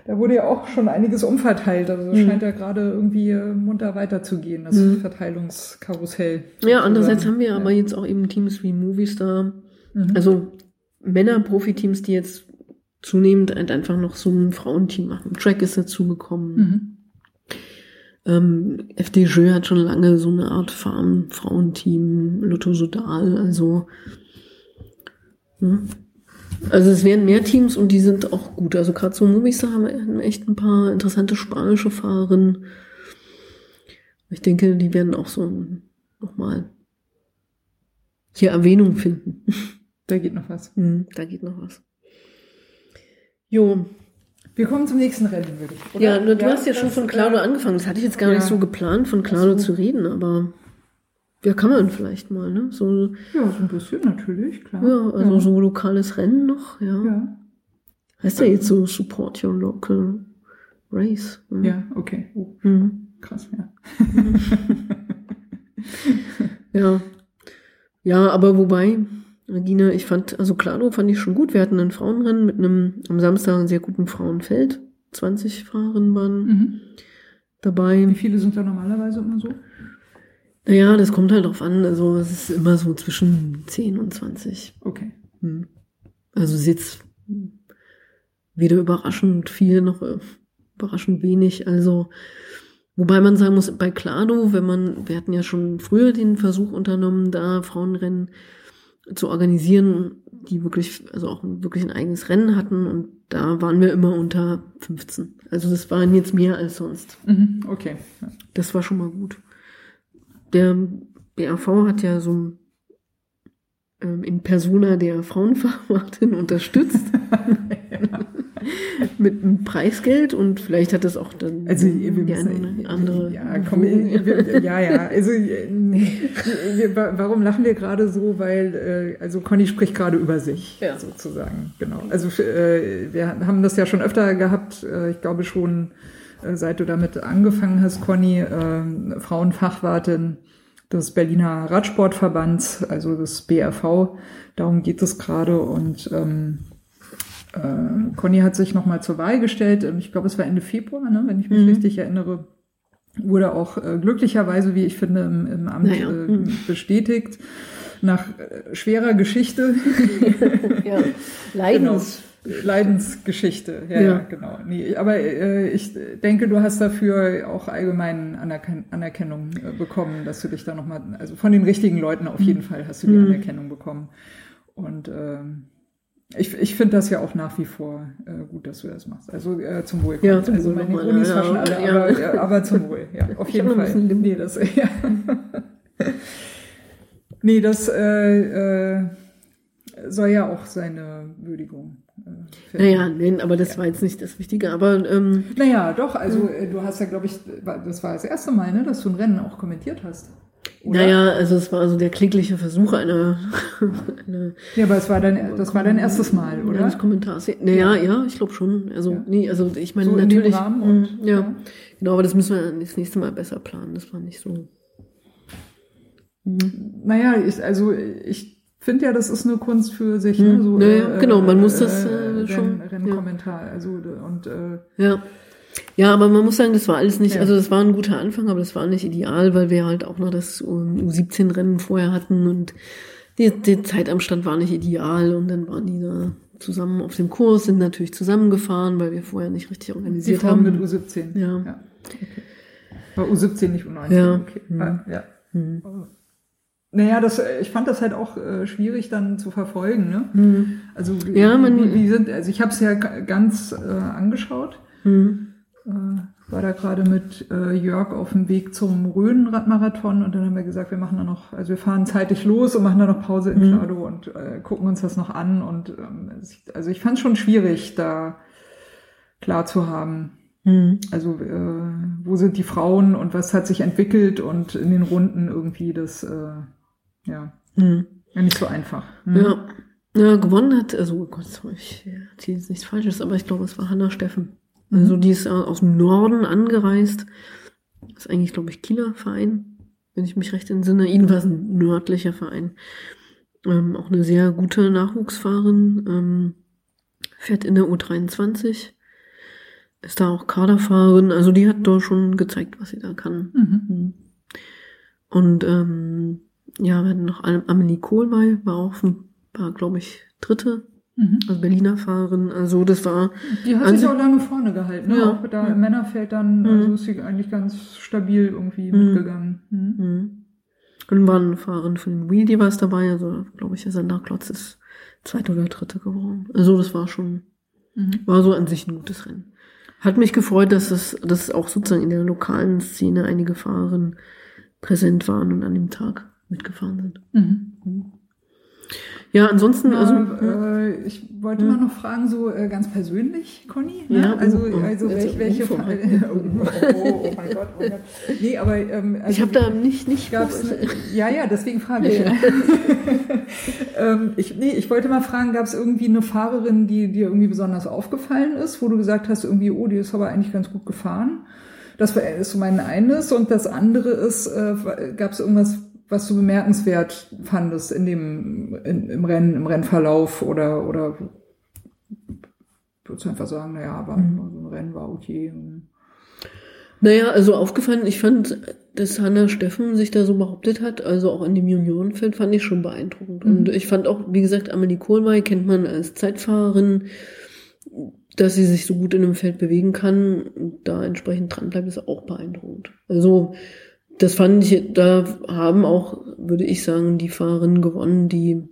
da wurde ja auch schon einiges umverteilt. Also es Mhm. scheint ja gerade irgendwie äh, munter weiterzugehen, das Mhm. Verteilungskarussell. Ja, andererseits haben wir Ja. aber jetzt auch eben Teams wie Movistar, Mhm. also Männer-Profiteams, die jetzt zunehmend halt einfach noch so ein Frauenteam machen. Track ist dazugekommen. Mhm. Ähm, FDJ hat schon lange so eine Art Farm-Frauenteam, Lotto Sodal, also. Ne? Also es werden mehr Teams und die sind auch gut. Also gerade so Movistar haben echt ein paar interessante spanische Fahrerinnen. Ich denke, die werden auch so nochmal hier Erwähnung finden. Da geht noch was. Hm, da geht noch was. Jo, Wir kommen zum nächsten Rennen, würde ich. oder? Ja, du, du hast ja schon von Claudio äh, angefangen. Das hatte ich jetzt gar ja. nicht so geplant, von Claudio Ach so. zu reden, aber ja, kann man vielleicht mal, ne? So, Ja, so ein bisschen natürlich, klar. ja, also so lokales Rennen noch, ja. Ja, Heißt ja jetzt so Support Your Local Race. ja, ne? ja okay. Oh, Mhm. krass, ja. <laughs> Ja. Ja, aber wobei, Regina, ich fand, also Claudio fand ich schon gut. Wir hatten ein Frauenrennen mit einem, am Samstag einen sehr guten Frauenfeld. 20 Fahrerinnen waren Mhm. dabei. Wie viele sind da normalerweise immer so? Naja, das kommt halt drauf an. Also es ist immer so zwischen 10 und 20. Okay. Hm. Also es ist jetzt weder überraschend viel noch überraschend wenig. Also wobei man sagen muss, bei Klado, wenn man, wir hatten ja schon früher den Versuch unternommen, da Frauenrennen zu organisieren, die wirklich, also auch wirklich ein eigenes Rennen hatten und da waren wir immer unter 15. Also das waren jetzt mehr als sonst. Mhm, okay. Ja. Das war schon mal gut. Der BAV hat ja so ähm, in Persona der Frauenfachwartin <laughs> unterstützt. <laughs> Mit einem Preisgeld und vielleicht hat das auch dann Also wir die müssen, eine andere. ja, komm, wir, ja, ja. Also nee, wir, warum lachen wir gerade so? Weil äh, also Conny spricht gerade über sich Ja. sozusagen. Genau. Also äh, wir haben das ja schon öfter gehabt. Äh, ich glaube schon, äh, seit du damit angefangen hast, Conny, äh, Frauenfachwartin des Berliner Radsportverbands, also des BRV. Darum geht es gerade und ähm, äh, Conny hat sich nochmal zur Wahl gestellt. Ich glaube, es war Ende Februar, ne, wenn ich mich Mhm. richtig erinnere. Wurde auch äh, glücklicherweise, wie ich finde, im, im Amt Naja, äh, mhm. bestätigt. Nach äh, schwerer Geschichte. <laughs> ja, <laughs> Leidens. Leidensgeschichte, ja, ja. Ja. genau. Nee, aber äh, ich denke, du hast dafür auch allgemein Anerken Anerkennung äh, bekommen, dass du dich da nochmal, also von den richtigen Leuten auf jeden Fall hast du die Mhm. Anerkennung bekommen. Und ähm, ich, ich finde das ja auch nach wie vor äh, gut, dass du das machst. Also äh, zum Wohl. Ja, zum also Wohl meine nochmal, Unis ja, waschen alle, aber, ja, aber zum Wohl, ja, <laughs> auf Ich jeden noch ein Fall. bisschen Limbo. Nee, das, ja. <laughs> nee, das äh, äh, soll ja auch seine Würdigung. Naja, nein, aber das war jetzt nicht das Wichtige. Aber ähm, Naja, doch, also äh, du hast ja, glaube ich, das war das erste Mal, ne, dass du ein Rennen auch kommentiert hast. Oder? naja, also es war so der klägliche Versuch einer, <laughs> einer Ja, aber es war dein, das war dein erstes Mal, oder? eines Kommentars. Naja, ja, ich glaube schon. Also, Ja. nee, also ich meine So in dem natürlich. Rahmen und- ja. ja. Genau, aber das müssen wir das nächste Mal besser planen. Das war nicht so. Naja, ich, also ich finde ja, das ist eine Kunst für sich. Hm. Ne? So, Naja, genau, man muss das, äh, schon, Renn, Rennkommentar. Also und äh, Ja. Ja, aber man muss sagen, das war alles nicht, Ja. also das war ein guter Anfang, aber das war nicht ideal, weil wir halt auch noch das um, U17-Rennen vorher hatten und die, die Zeit am Stand war nicht ideal und dann waren die da zusammen auf dem Kurs, sind natürlich zusammengefahren, weil wir vorher nicht richtig die organisiert Frauen mit haben. U17. Ja. Okay. War U17 nicht U19. Ja. Okay. Hm. Ah, ja. Hm. Naja, das, äh, ich fand das halt auch äh, schwierig dann zu verfolgen. Ne? Hm. Also wie, Ja, man- wie, sind, also ich habe es ja ganz äh, angeschaut. Hm. äh, war da gerade mit äh, Jörg auf dem Weg zum Rhön-Radmarathon und dann haben wir gesagt, wir machen da noch, also wir fahren zeitig los und machen da noch Pause in Mhm. Klado und äh, gucken uns das noch an und ähm, es- also ich fand schon schwierig, da klar zu haben, Hm. also äh, wo sind die Frauen und was hat sich entwickelt und in den Runden irgendwie das, äh, ja, Hm. ja, nicht so einfach. Hm. Ja. ja, gewonnen hat, also oh Gott, ich erzähle jetzt nichts Falsches, aber ich glaube, es war Hanna Steffen. Also die ist aus dem Norden angereist. Ist eigentlich, glaube ich, Kieler Verein, wenn ich mich recht entsinne. Jedenfalls ein nördlicher Verein. Ähm, auch eine sehr gute Nachwuchsfahrerin. Ähm, fährt in der U23. Ist da auch Kaderfahrerin. Also die hat da schon gezeigt, was sie da kann. Mhm. Mhm. Und ähm, ja, wir hatten noch Am- Amelie Kohl bei, war auch, war, glaube ich, dritte, Mhm. also Berliner Fahrerin. Also das war, Die hat sich auch lange vorne gehalten. Ne? Ja. Auch da Ja. im Männerfeld dann Mhm. also ist sie eigentlich ganz stabil irgendwie Mhm. mitgegangen. Mhm. Mhm. Und waren eine Fahrerin von den Wheel, die war es dabei. Also, glaube ich, Sander Klotz ist zweite oder dritte geworden. Also, das war schon, Mhm. war so an sich ein gutes Rennen. Hat mich gefreut, dass es, dass auch sozusagen in der lokalen Szene einige Fahrerinnen präsent waren und an dem Tag mitgefahren sind. Mhm. Ja, ansonsten, Na, also, äh, ich wollte mal noch fragen, so äh, ganz persönlich, Conny. Ne? Ja, also, oh, oh. also Also, welche, oh, Fa- oh, oh, oh, oh mein Gott, oh mein Gott. Nee, aber ähm, also, ich habe da nicht, nicht gab's, ja, ja, deswegen frage ich. <laughs> <laughs> ähm, ich, nee, ich wollte mal fragen, gab es irgendwie eine Fahrerin, die dir irgendwie besonders aufgefallen ist, wo du gesagt hast, irgendwie, oh, die ist aber eigentlich ganz gut gefahren? Das ist so mein eines. Und das andere ist, äh, gab es irgendwas, was du bemerkenswert fandest in dem, in, im Rennen, im Rennverlauf oder, oder würdest du einfach sagen, naja, aber Mhm. so ein Rennen war okay. Naja, also aufgefallen, ich fand, dass Hanna Steffen sich da so behauptet hat, also auch in dem Juniorenfeld, fand ich schon beeindruckend. Mhm. Und ich fand auch, wie gesagt, Amelie Kohlmeier kennt man als Zeitfahrerin, dass sie sich so gut in dem Feld bewegen kann und da entsprechend dranbleibt, ist auch beeindruckend. Also das fand ich, da haben auch, würde ich sagen, die Fahrerinnen gewonnen, die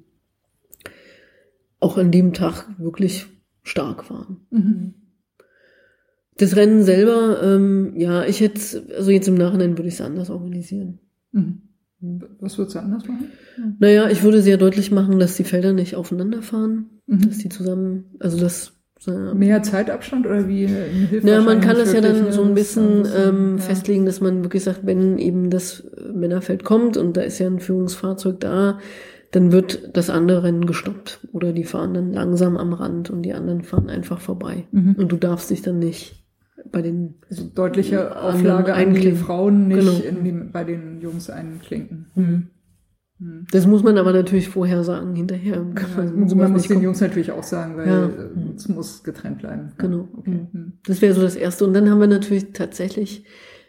auch an dem Tag wirklich stark waren. Mhm. Das Rennen selber, ähm, ja, ich hätte, also jetzt im Nachhinein würde ich es anders organisieren. Mhm. Was würdest du anders machen? Naja, ich würde sehr deutlich machen, dass die Felder nicht aufeinander fahren, Mhm. dass die zusammen, also das, äh, Mehr Zeitabstand oder wie äh, hilft ja, man kann das ja dann ne, so ein das bisschen ähm, ja. festlegen, dass man wirklich sagt, wenn eben das Männerfeld kommt und da ist ja ein Führungsfahrzeug da, dann wird das andere Rennen gestoppt oder die fahren dann langsam am Rand und die anderen fahren einfach vorbei. Mhm. Und du darfst dich dann nicht bei den Also deutliche Auflage an die einklinken. Frauen, nicht Genau. in dem, bei den Jungs einklinken. Mhm. Mhm. Das muss man aber natürlich vorher sagen, hinterher kann Ja, man man, sowas muss nicht den kom- Jungs natürlich auch sagen, weil Ja. es muss getrennt bleiben. Genau. Okay. Mhm. Das wäre so das Erste. Und dann haben wir natürlich tatsächlich,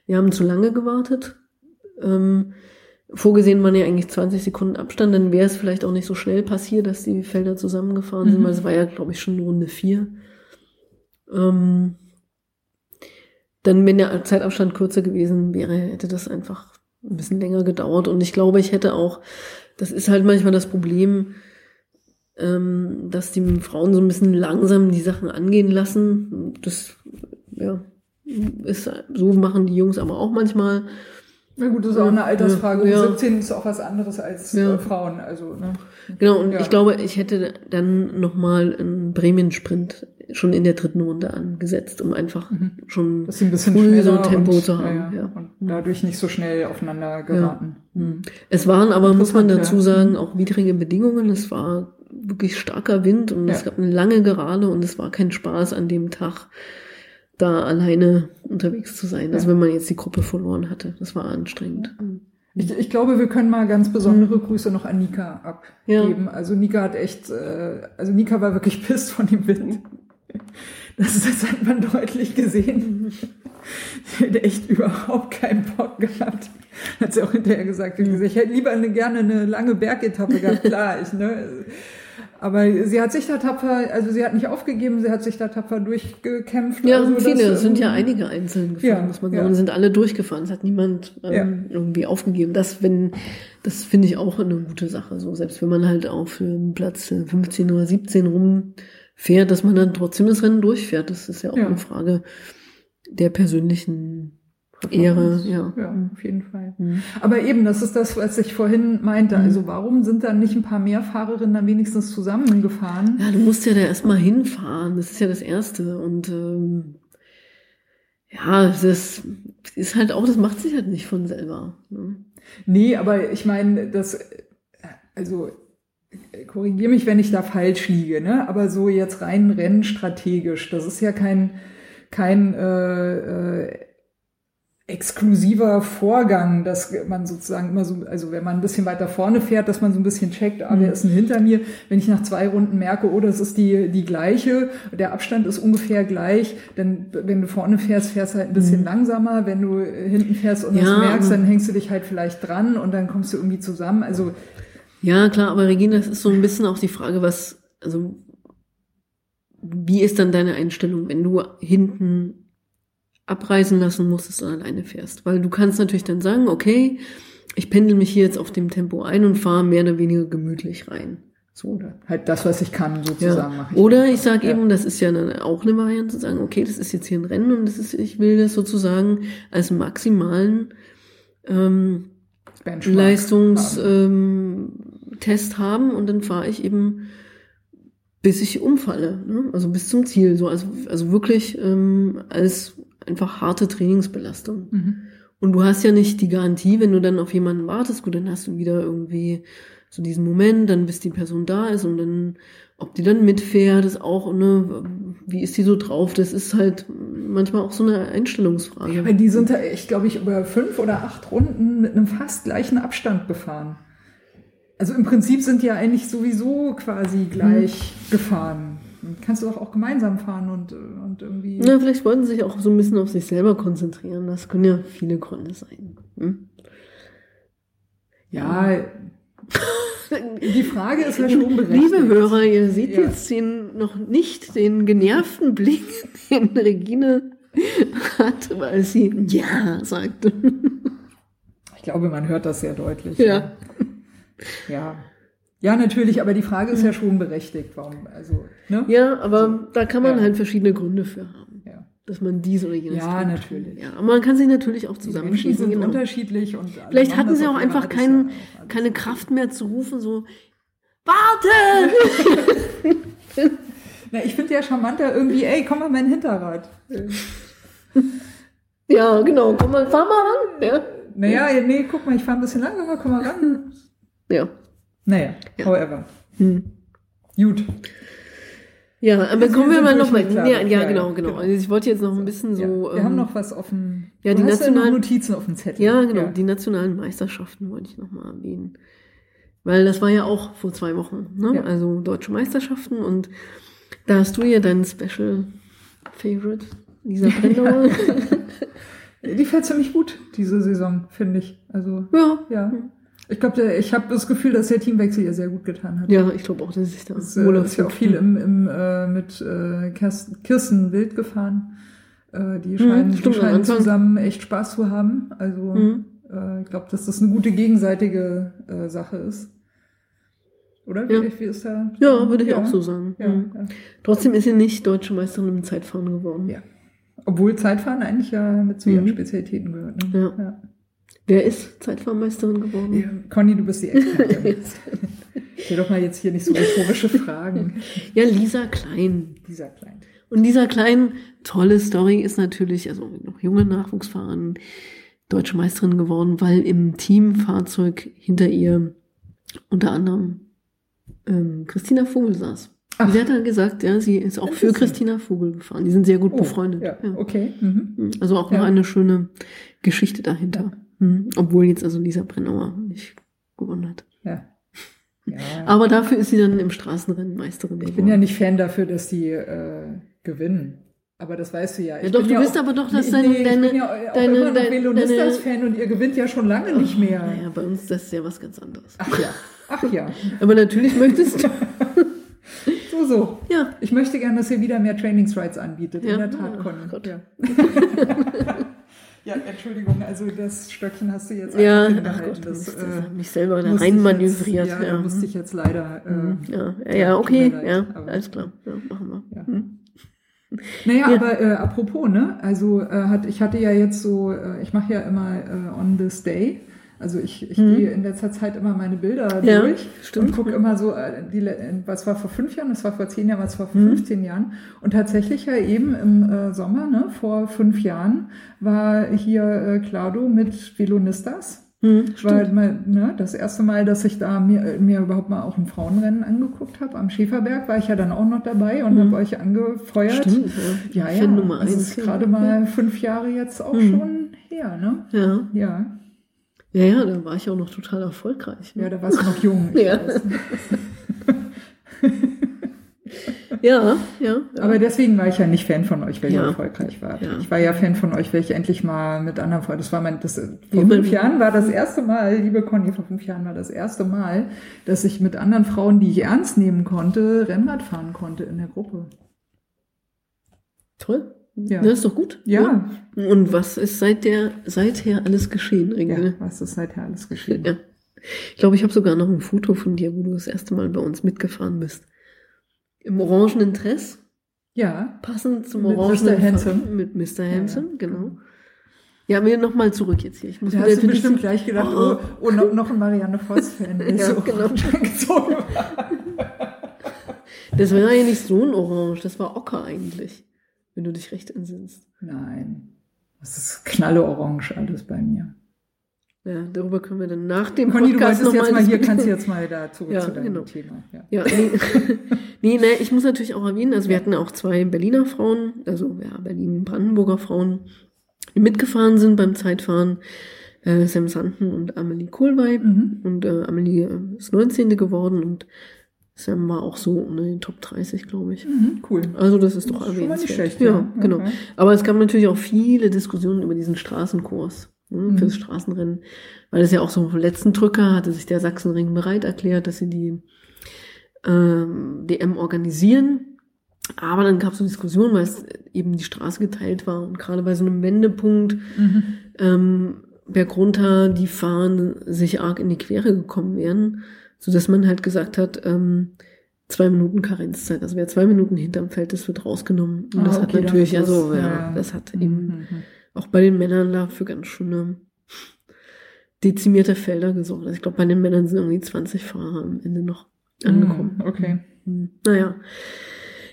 wir haben zu lange gewartet. Ähm, vorgesehen waren ja eigentlich 20 Sekunden Abstand, dann wäre es vielleicht auch nicht so schnell passiert, dass die Felder zusammengefahren sind, Mhm. weil es war ja, glaube ich, schon Runde vier. Ähm, dann, wenn der Zeitabstand kürzer gewesen wäre, hätte das einfach ein bisschen länger gedauert. Und ich glaube, ich hätte auch, das ist halt manchmal das Problem, ähm, dass die Frauen so ein bisschen langsam die Sachen angehen lassen. Das, ja, ist, so machen die Jungs aber auch manchmal. Na gut, das ist auch eine Altersfrage. Ja. 17 ist auch was anderes als Ja. äh, Frauen. Also, ne? Genau, und Ja. ich glaube, ich hätte dann nochmal einen Bremen-Sprint schon in der dritten Runde angesetzt, um einfach Mhm. schon ein bisschen früh so Tempo und, zu haben. Ja, ja. Ja. Und dadurch nicht so schnell aufeinander geraten. Mhm. Es waren aber, muss man dazu ja. sagen, auch widrige Bedingungen. Es war wirklich starker Wind und es Ja. gab eine lange Gerade und es war kein Spaß an dem Tag, da alleine unterwegs zu sein. Also Ja. wenn man jetzt die Gruppe verloren hatte. Das war anstrengend. Ich, ich glaube, wir können mal ganz besondere Grüße noch an Nika abgeben. Ja. Also Nika hat echt, äh, also Nika war wirklich <laughs> pisst von dem Wind. Das, das hat man deutlich gesehen. Sie hat echt überhaupt keinen Bock gehabt. Hat sie auch hinterher gesagt. Gesagt, Ich hätte lieber eine, gerne eine lange Bergetappe gehabt. <laughs> Klar, ich, ne? Aber sie hat sich da tapfer, also sie hat nicht aufgegeben, sie hat sich da tapfer durchgekämpft. Ja, also viele. Es sind ja ähm, einige einzeln gefahren, ja, muss man ja. sagen. Sind alle durchgefahren. Es hat niemand ähm, Ja. irgendwie aufgegeben. Das, wenn, das finde ich auch eine gute Sache. So, selbst wenn man halt auf ähm, Platz äh, 15 oder 17 rumfährt, dass man dann trotzdem das Rennen durchfährt. Das ist ja auch Ja. eine Frage der persönlichen Ehre. Ja. Ja, auf jeden Fall. Mhm. Aber eben, das ist das, was ich vorhin meinte. Also warum sind dann nicht ein paar mehr Fahrerinnen dann wenigstens zusammengefahren? Ja, du musst ja da erstmal hinfahren. Das ist ja das Erste. Und ähm, ja, das ist halt auch, das macht sich halt nicht von selber. Ne? Nee, aber ich meine, das, also korrigiere mich, wenn ich da falsch liege, ne? Aber so jetzt rein rennstrategisch, das ist ja kein, kein äh, äh, exklusiver Vorgang, dass man sozusagen immer so, also wenn man ein bisschen weiter vorne fährt, dass man so ein bisschen checkt, ah, wer ist denn hinter mir? Wenn ich nach zwei Runden merke, oh, das ist die, die gleiche, der Abstand ist ungefähr gleich, dann, wenn du vorne fährst, fährst du halt ein bisschen langsamer, wenn du hinten fährst und das Ja, merkst, aber- dann hängst du dich halt vielleicht dran und dann kommst du irgendwie zusammen, also, Ja, klar, aber Regina, das ist so ein bisschen auch die Frage, was, also, wie ist dann deine Einstellung, wenn du hinten abreisen lassen musstest und alleine fährst? Weil du kannst natürlich dann sagen, okay, ich pendel mich hier jetzt auf dem Tempo ein und fahre mehr oder weniger gemütlich rein. So. oder halt das, was ich kann, sozusagen, Ja. mache ich. Oder ich sage Ja. eben, das ist ja dann auch eine Variante zu sagen, okay, das ist jetzt hier ein Rennen und das ist, ich will das sozusagen als maximalen ähm, Leistungstest haben. ähm, haben und dann fahre ich eben bis ich umfalle, ne? also bis zum Ziel, so also, also wirklich ähm, als einfach harte Trainingsbelastung. Mhm. Und du hast ja nicht die Garantie, wenn du dann auf jemanden wartest, gut, dann hast du wieder irgendwie so diesen Moment, dann bis die Person da ist und dann, ob die dann mitfährt, ist auch, ne, wie ist die so drauf? Das ist halt manchmal auch so eine Einstellungsfrage. Aber die sind da echt, glaube ich, über fünf oder acht Runden mit einem fast gleichen Abstand gefahren. Also im Prinzip sind die ja eigentlich sowieso quasi gleich gefahren. ähm, kannst du doch auch gemeinsam fahren und, äh, und irgendwie. Na, vielleicht wollten sie sich auch so ein bisschen auf sich selber konzentrieren. Das können ja viele Gründe sein. Hm? Ja, die Frage ist ja schon berechtigt. Liebe Hörer, ihr seht Ja. jetzt den, noch nicht den genervten Blick, <laughs> den Regine hat, weil sie Ja sagte. Ich glaube, man hört das sehr deutlich. Ja. Ja. Ja, natürlich, aber die Frage ist ja schon berechtigt. Warum? Also, ne? Ja, aber da kann man Ja. halt verschiedene Gründe für haben. Ja. Dass man dies oder jenes Ja, tut. natürlich. Ja, aber man kann sich natürlich auch Die zusammenschließen. sind Genau. unterschiedlich und Vielleicht hatten sie auch einfach ja auch keine. Kraft mehr zu rufen, so Warte! <laughs> Na, ich finde ja charmanter irgendwie, ey, komm mal mein Hinterrad. ja, genau. Komm mal, fahr mal ran. Ja. Naja, nee, guck mal, ich fahre ein bisschen langsamer, komm mal ran. Ja. Naja, Ja. however. Hm. Gut. Ja, aber kommen wir mal durch noch mal. mit Ja, ja, Ja, genau, genau. genau. Also ich wollte jetzt noch ein bisschen so. Wir ähm, haben noch was auf dem. ja, die hast ja noch nationalen- Notizen auf dem Zettel. Ja, genau. Die nationalen Meisterschaften wollte ich noch mal erwähnen. Weil das war ja auch vor zwei Wochen, ne? Also deutsche Meisterschaften und da hast du ja deinen Special Favorite, Lisa Brennauer. <laughs> Die fährt ziemlich gut, diese Saison, finde ich. Also, ja. ja. Ich glaube, ich habe das Gefühl, dass der Teamwechsel ihr sehr gut getan hat. Ja, ich glaube auch, dass ich da Es äh, ist ja auch viel im, im, äh, mit äh, Kirsten, Wild gefahren. Äh, die scheinen, die stimmt, am scheinen zusammen echt Spaß zu haben. Also Mhm. äh, ich glaube, dass das eine gute gegenseitige äh, Sache ist. Oder? Ja. Wie, wie ist da? Ja, würde ich auch so sagen. Ja, Mhm. ja. Trotzdem ist sie nicht deutsche Meisterin im Zeitfahren geworden. Ja. Obwohl Zeitfahren eigentlich ja mit zu ihren Mhm. Spezialitäten gehört. Ne? Ja. Wer ist Zeitfahrmeisterin geworden? Ja. Conny, du bist die Expertin. <laughs> Stell doch mal jetzt hier nicht so rhetorische Fragen. ja, Lisa Klein. Dieser Klein. Und dieser kleinen tolle Story ist natürlich, also noch junge Nachwuchsfahrern, deutsche Meisterin geworden, weil im Teamfahrzeug hinter ihr unter anderem ähm, Christina Vogel saß. Ach. Sie hat dann gesagt, ja, sie ist auch für. Christina Vogel gefahren. Die sind sehr gut Oh, befreundet. Ja, Ja. okay. Mhm. Also auch noch Ja. eine schöne Geschichte dahinter. Mhm. Obwohl jetzt also Lisa Brennauer nicht gewonnen hat. Ja. <laughs> ja. Aber dafür ist sie dann im Straßenrennen Meisterin Ich bin ja nicht Fan dafür, dass die äh, gewinnen. Aber das weißt du ja. Ich Ja, doch, du ja bist auch, aber doch, dass nee, deine- ich deine- bin ja auch deine- immer noch Velonistas-Fan und ihr gewinnt ja schon lange nicht mehr. Naja, bei uns ist das ja was ganz anderes. Ach ja, ach ja. <laughs> Aber natürlich möchtest du. <laughs> So, so. Ja. Ich möchte gerne, dass ihr wieder mehr Trainingsrights anbietet. Ja. In der Tat, Oh Conny. Gott. Ja. Ja, Entschuldigung, also das Stöckchen hast du jetzt Ja, ach. Gott, das, äh, das hat mich selber da musste ich rein jetzt- manövriert. Ja, Ja, da musste ich jetzt leider. Äh, ja, ja, ja, ja, okay, leid, ja, alles klar. Ja, machen wir. Ja. Hm. Naja, Ja. aber äh, apropos, ne? Also äh, hat, ich hatte ja jetzt so, äh, ich mache ja immer äh, on this day. Also ich, ich Mhm. gehe in letzter Zeit immer meine Bilder Ja, durch stimmt. und gucke immer so, äh, die, le- was war vor fünf Jahren, was war vor zehn Jahren, was war vor Mhm. 15 Jahren. Und tatsächlich ja eben im äh, Sommer, ne, vor fünf Jahren, war hier äh, Claudio mit Velonistas. Hm, War stimmt. mal, ne, das erste Mal, dass ich da mir, mir überhaupt mal auch ein Frauenrennen angeguckt habe. Am Schäferberg war ich ja dann auch noch dabei und Mhm. habe euch angefeuert. Stimmt, ja. Ja, das eins, ist gerade mal fünf Jahre jetzt auch Mhm. schon her, ne? Ja. Ja, ja, ja, da war ich auch noch total erfolgreich. ja, Ne? da warst du noch jung. <laughs> Ja. <laughs> Ja, ja. ja. Aber deswegen war ich ja nicht Fan von euch, weil Ja. ihr erfolgreich wart. Ja. Ich war ja Fan von euch, weil ich endlich mal mit anderen Freunden, das war mein, das, vor Liebe- fünf Jahren war das erste Mal, liebe Conny, vor fünf Jahren war das erste Mal, dass ich mit anderen Frauen, die ich ernst nehmen konnte, Rennrad fahren konnte in der Gruppe. Toll. Ja. Das ist doch gut. Ja, Und was ist seit der, seither alles geschehen, ja, Regine? was ist seither alles geschehen? Ja. Ich glaube, ich habe sogar noch ein Foto von dir, wo du das erste Mal bei uns mitgefahren bist. Im orangenen Dress, Ja, passend zum Mit orangenen Mr. Handsome. Mit Mr. Ja, Handsome, ja. genau. Ja, wir nochmal zurück jetzt hier. Ich muss da hast du bestimmt gleich gedacht, oh, oh noch, noch ein Marianne Voss-Fan. <laughs> Ja, so genau. <laughs> gezogen. Das war ja nicht so ein Orange, das war Ocker eigentlich, wenn du dich recht entsinnst. Nein, das ist knalleorange alles bei mir. Ja, darüber können wir dann nach dem Conny, du Podcast wolltest jetzt mal hier, kannst du jetzt mal da zurück Ja, zu deinem genau. Thema. Ja. Ja, nee, <laughs> nee, nee, ich muss natürlich auch erwähnen, also wir hatten auch zwei Berliner Frauen, also ja, Berlin-Brandenburger Frauen, die mitgefahren sind beim Zeitfahren, äh, Sam Sanden und Amelie Kohlweib. Mhm. Und äh, Amelie äh, ist 19. geworden und Sam war auch so unter den Top 30, glaube ich. Mhm, cool. Also das ist doch Das ist schon mal nicht erwähnenswert. schlecht, ja, ja. genau. Okay. Aber es gab natürlich auch viele Diskussionen über diesen Straßenkurs ne, Mhm. fürs Straßenrennen, weil es ja auch so vom letzten Drücker hatte sich der Sachsenring bereit erklärt, dass sie die ähm, DM organisieren. Aber dann gab es so Diskussionen, weil es eben die Straße geteilt war und gerade bei so einem Wendepunkt Mhm. ähm, bergunter die Fahren sich arg in die Quere gekommen wären, so dass man halt gesagt hat, ähm, zwei Minuten Karenzzeit. Also wer zwei Minuten hinterm Feld ist, wird rausgenommen. Und Ah, das hat okay, dann natürlich, das- also ja, ja. das hat Mhm, eben mhm. auch bei den Männern dafür ganz schöne dezimierte Felder gesorgt. Also ich glaube, bei den Männern sind irgendwie 20 Fahrer am Ende noch angekommen. Mhm, Okay. Hm, Naja.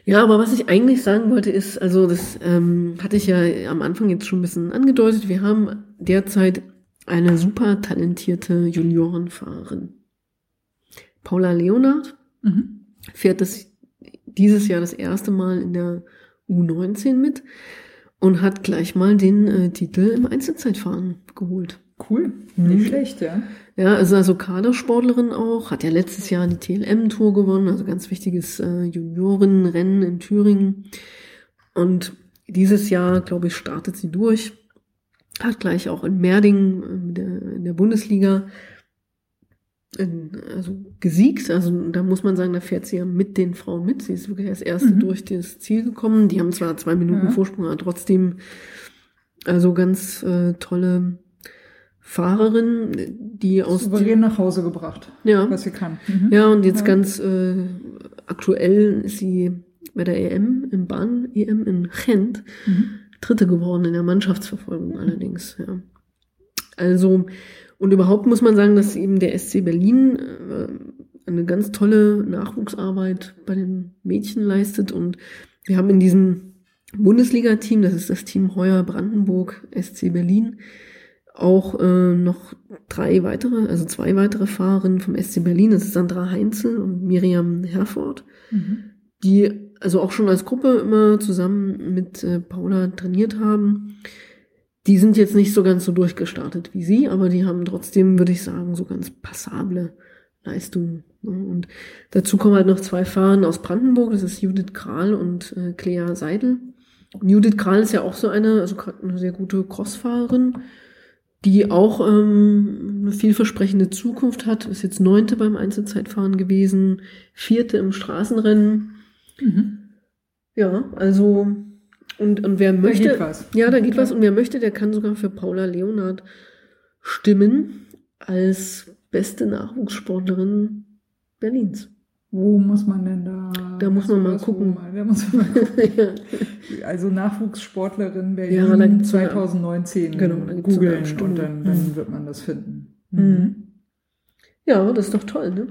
Ja, aber was ich eigentlich sagen wollte ist, also das ähm, hatte ich ja am Anfang jetzt schon ein bisschen angedeutet, wir haben derzeit eine super talentierte Juniorenfahrerin. Paula Leonard Mhm. fährt das dieses Jahr das erste Mal in der U19 mit und hat gleich mal den äh, Titel im Einzelzeitfahren geholt. Cool. Mhm. Nicht schlecht, ja. Ja, also, also Kadersportlerin auch, hat ja letztes Jahr die TLM-Tour gewonnen, also ganz wichtiges äh, Juniorenrennen in Thüringen. Und dieses Jahr, glaube ich, startet sie durch, hat gleich auch in Merding äh, in der, in der Bundesliga in, also gesiegt. Also da muss man sagen, da fährt sie ja mit den Frauen mit. Sie ist wirklich als erste Mhm. durch das Ziel gekommen. Die haben zwar zwei Minuten Ja. Vorsprung, aber trotzdem also ganz äh, tolle Fahrerin, die aus Souverän nach Hause gebracht, ja, was sie kann. Mhm. ja und jetzt Ja. ganz äh, aktuell ist sie bei der EM im Bahn EM in Gent Mhm. Dritte geworden in der Mannschaftsverfolgung allerdings. Ja. Also und überhaupt muss man sagen, dass eben der SC Berlin äh, eine ganz tolle Nachwuchsarbeit bei den Mädchen leistet und wir haben in diesem Bundesliga-Team, das ist das Team Heuer Brandenburg SC Berlin, auch äh, noch drei weitere, also zwei weitere Fahrerinnen vom SC Berlin. Das ist Sandra Heinzel und Miriam Herford, Mhm. die also auch schon als Gruppe immer zusammen mit äh, Paula trainiert haben. Die sind jetzt nicht so ganz so durchgestartet wie sie, aber die haben trotzdem, würde ich sagen, so ganz passable Leistungen. ne? Und dazu kommen halt noch zwei Fahrer aus Brandenburg, das ist Judith Kral und äh, Clea Seidel. Und Judith Kral ist ja auch so eine, also gerade eine sehr gute Crossfahrerin, die auch ähm, eine vielversprechende Zukunft hat, ist jetzt neunte beim Einzelzeitfahren gewesen, vierte im Straßenrennen. Mhm. Ja, also und, und wer möchte, geht was. ja, da geht Okay. was und wer möchte, der kann sogar für Paula Leonard stimmen als beste Nachwuchssportlerin Berlins. Wo muss man denn da? Da muss man mal gucken. Mal, da muss man mal <laughs> gucken. ja. Also Nachwuchssportlerin Berlin Ja, da gibt's sogar- 2019 Genau, da googeln und dann, dann Mhm. wird man das finden. Mhm. ja, das ist doch toll, ne?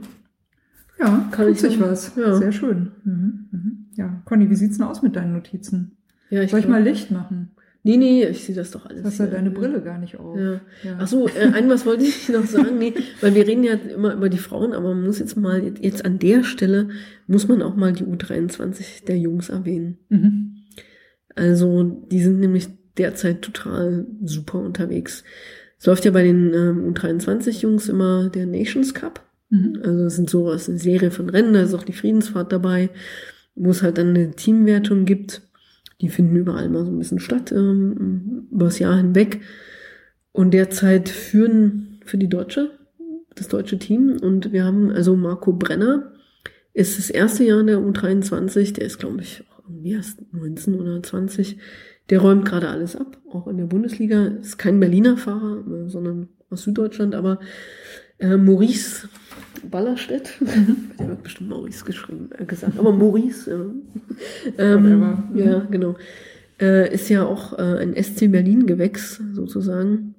Ja, Kann tut ich sich was. ja. Sehr schön. Mhm. Mhm. Ja, Conny, wie sieht's denn aus mit deinen Notizen? Ja, Soll ich mal Licht machen? Nee, nee, ich sehe das doch alles. Du hast ja deine Brille gar nicht auf. Ja. Ja. Ach so, äh, ein was wollte ich noch sagen, nee, weil wir reden ja immer über die Frauen, aber man muss jetzt mal, jetzt an der Stelle, muss man auch mal die U23 der Jungs erwähnen. Mhm. Also, die sind nämlich derzeit total super unterwegs. Es läuft ja bei den ähm, U23-Jungs immer der Nations Cup. Mhm. Also, das sind sowas, eine Serie von Rennen, da ist auch die Friedensfahrt dabei, wo es halt dann eine Teamwertung gibt. Die finden überall mal so ein bisschen statt, ähm, übers Jahr hinweg. Und derzeit führen für die Deutsche, das deutsche Team. Und wir haben also Marco Brenner, ist das erste Jahr in der U23, der ist, glaube ich, irgendwie erst 19 oder 20. Der räumt gerade alles ab, auch in der Bundesliga. Ist kein Berliner Fahrer, sondern aus Süddeutschland, aber äh, Maurice Ballerstedt, der wird bestimmt Maurice geschrieben, äh, gesagt, aber Maurice, ja. ähm, Whatever. ja, genau. Äh, ist ja auch äh, ein SC Berlin-Gewächs sozusagen.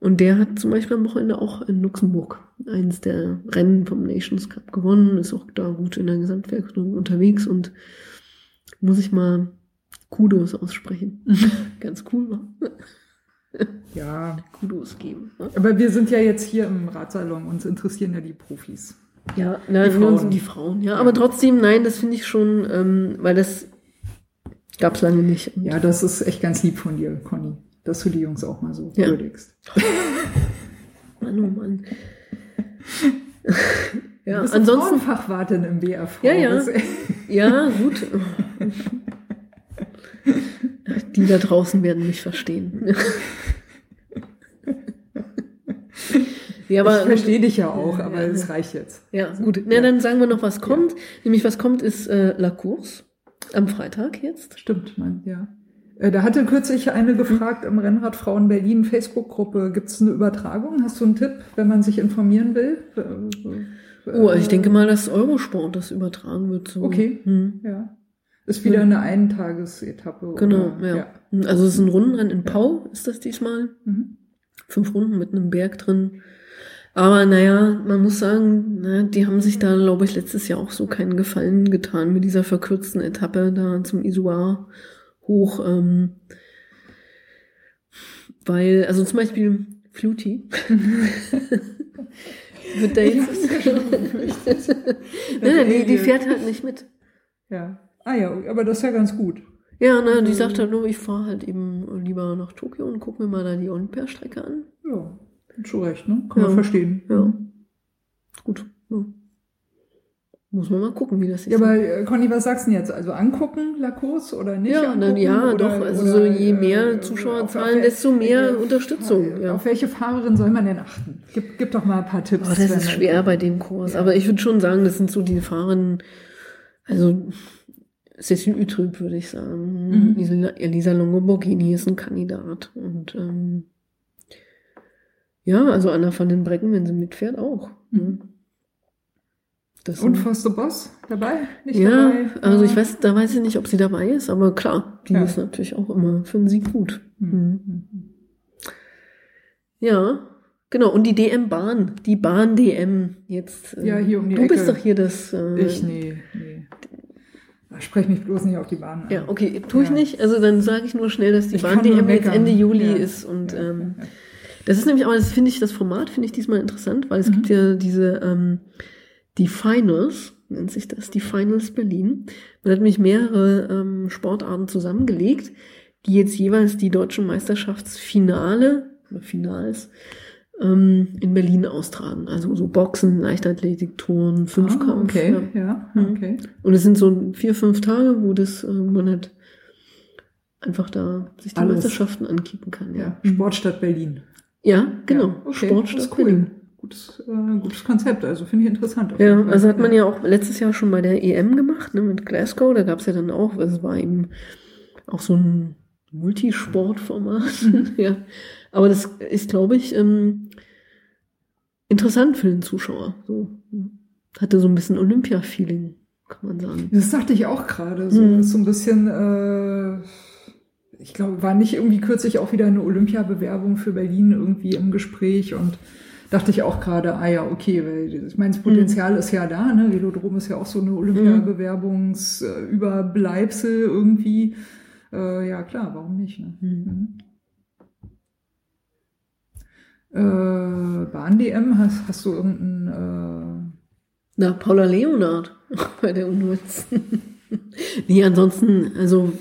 Und der hat zum Beispiel am Wochenende auch in Luxemburg eins der Rennen vom Nations Cup gewonnen, ist auch da gut in der Gesamtwertung unterwegs und muss ich mal Kudos aussprechen. Ganz cool, wa? <laughs> Ja, Kudos geben. Ne? aber wir sind ja jetzt hier im Ratsalon, uns interessieren ja die Profis. Ja, na, Die Frauen. Frauen. die Frauen, ja. Aber trotzdem, nein, das finde ich schon, ähm, weil das gab's lange nicht. Ja, das ist echt ganz lieb von dir, Conny, dass du die Jungs auch mal so Ja. würdigst. <laughs> Mann, oh Mann. <laughs> Ja, du bist ansonsten- Fachwartin im BRV. Ja, ja. Ja, gut. Die da draußen werden mich verstehen. Ja, ich aber verstehe dich ja auch, aber Ja, es ja. reicht jetzt. ja, gut. Na, dann sagen wir noch, was kommt. Nämlich, was kommt, ist äh, La Course am Freitag jetzt. Stimmt, man, ja. Äh, Da hatte kürzlich eine gefragt im Rennradfrauen Berlin Facebook-Gruppe, gibt es eine Übertragung? Hast du einen Tipp, wenn man sich informieren will? Äh, Oh, ich äh, denke mal, dass Eurosport das übertragen wird. So. Okay. Hm. Ja. Ist wieder eine Eintagesetappe. Genau, oder? ja. Also es ist ein Rundenrennen in Pau, ist das diesmal. Mhm. Fünf Runden mit einem Berg drin. Aber naja, man muss sagen, na, die haben sich da, glaube ich, letztes Jahr auch so keinen Gefallen getan mit dieser verkürzten Etappe da zum Isoar hoch. Ähm, weil, also zum Beispiel Fluty <laughs> wird da jetzt. ja <laughs> nein, nein, die, die fährt halt nicht mit. Ja. Ah ja, aber das ist ja ganz gut. Ja, na, die sagt halt nur, ich fahre halt eben lieber nach Tokio und gucke mir mal da die Olympiastrecke an. Ja, schon recht, ne? Kann Ja. man verstehen. Ja. Gut. Ja. Muss man mal gucken, wie das ist. Ja, aber äh, Conny, was sagst du denn jetzt? Also angucken, Lakos oder nicht? ja, angucken, ja oder, doch. Also oder, so je äh, mehr auf- Zuschauerzahlen, desto mehr äh, Unterstützung. Ja. Auf welche Fahrerin soll man denn achten? Gib, gib doch mal ein paar Tipps. Oh, das ist schwer bei dem Kurs. Ja. Aber ich würde schon sagen, das sind so die Fahrerinnen, also Cécile Utrüb würde ich sagen. Mhm. Elisa, Elisa Longo-Borghini ist ein Kandidat. Und ähm, ja, also Anna van den Brecken, wenn sie mitfährt, auch. Mhm. Ne? Das Und Foster Boss dabei? Nicht ja, dabei? also ich weiß, da weiß ich nicht, ob sie dabei ist, aber klar, die Ja. ist natürlich auch immer für den Sieg gut. Mhm. Hm. Ja, genau. Und die DM-Bahn, die Bahn-DM jetzt. äh, Ja, hier um die Du bist Ecke. doch hier das. Äh, Ich, nee, nee. Sprech mich bloß nicht auf die Bahn an. Ja, okay, tue ich Ja. nicht. Also dann sage ich nur schnell, dass die Ich nur Bahn-DM jetzt. Ende Juli Ja. ist. Und Ja, ähm, das ist nämlich, aber das finde ich, das Format finde ich diesmal interessant, weil es Mhm. gibt ja diese, ähm, die Finals, nennt sich das, die Finals Berlin. Man hat nämlich mehrere ähm, Sportarten zusammengelegt, die jetzt jeweils die deutschen Meisterschaftsfinale, oder Finals, ähm, in Berlin austragen. Also so Boxen, Leichtathletik, Touren, Fünfkampf. Ah, okay, ja. ja, Mhm. okay. Und es sind so vier, fünf Tage, wo das äh, man halt einfach da sich die Alles. Meisterschaften ankicken kann. Ja, Ja, Sportstadt Berlin. ja genau. Ja, okay, Sportstadt cool. Berlin. Gutes, äh, gutes Konzept, also finde ich interessant. Ja, also hat man ja auch letztes Jahr schon bei der EM gemacht, ne, mit Glasgow. Da gab es ja dann auch, also es war eben auch so ein Multisportformat. Mhm. <laughs> ja. Aber das ist, glaube ich, ähm, interessant für den Zuschauer. So. Hatte so ein bisschen Olympia-Feeling, kann man sagen. Das dachte ich auch gerade. So, Mhm. so ein bisschen, äh, ich glaube, war nicht irgendwie kürzlich auch wieder eine Olympiabewerbung für Berlin irgendwie im Gespräch und dachte ich auch gerade, ah ja, okay, weil ich meine, das Potenzial ist ja da, ne? Velodrom ist ja auch so eine Olympiabewerbungsüberbleibsel irgendwie. Äh, ja, klar, warum nicht? Ne? Mhm. Äh, Bahn-DM, hast, hast du irgendein Na, Paula Leonard <laughs> bei der U19. <laughs> nee, ansonsten, also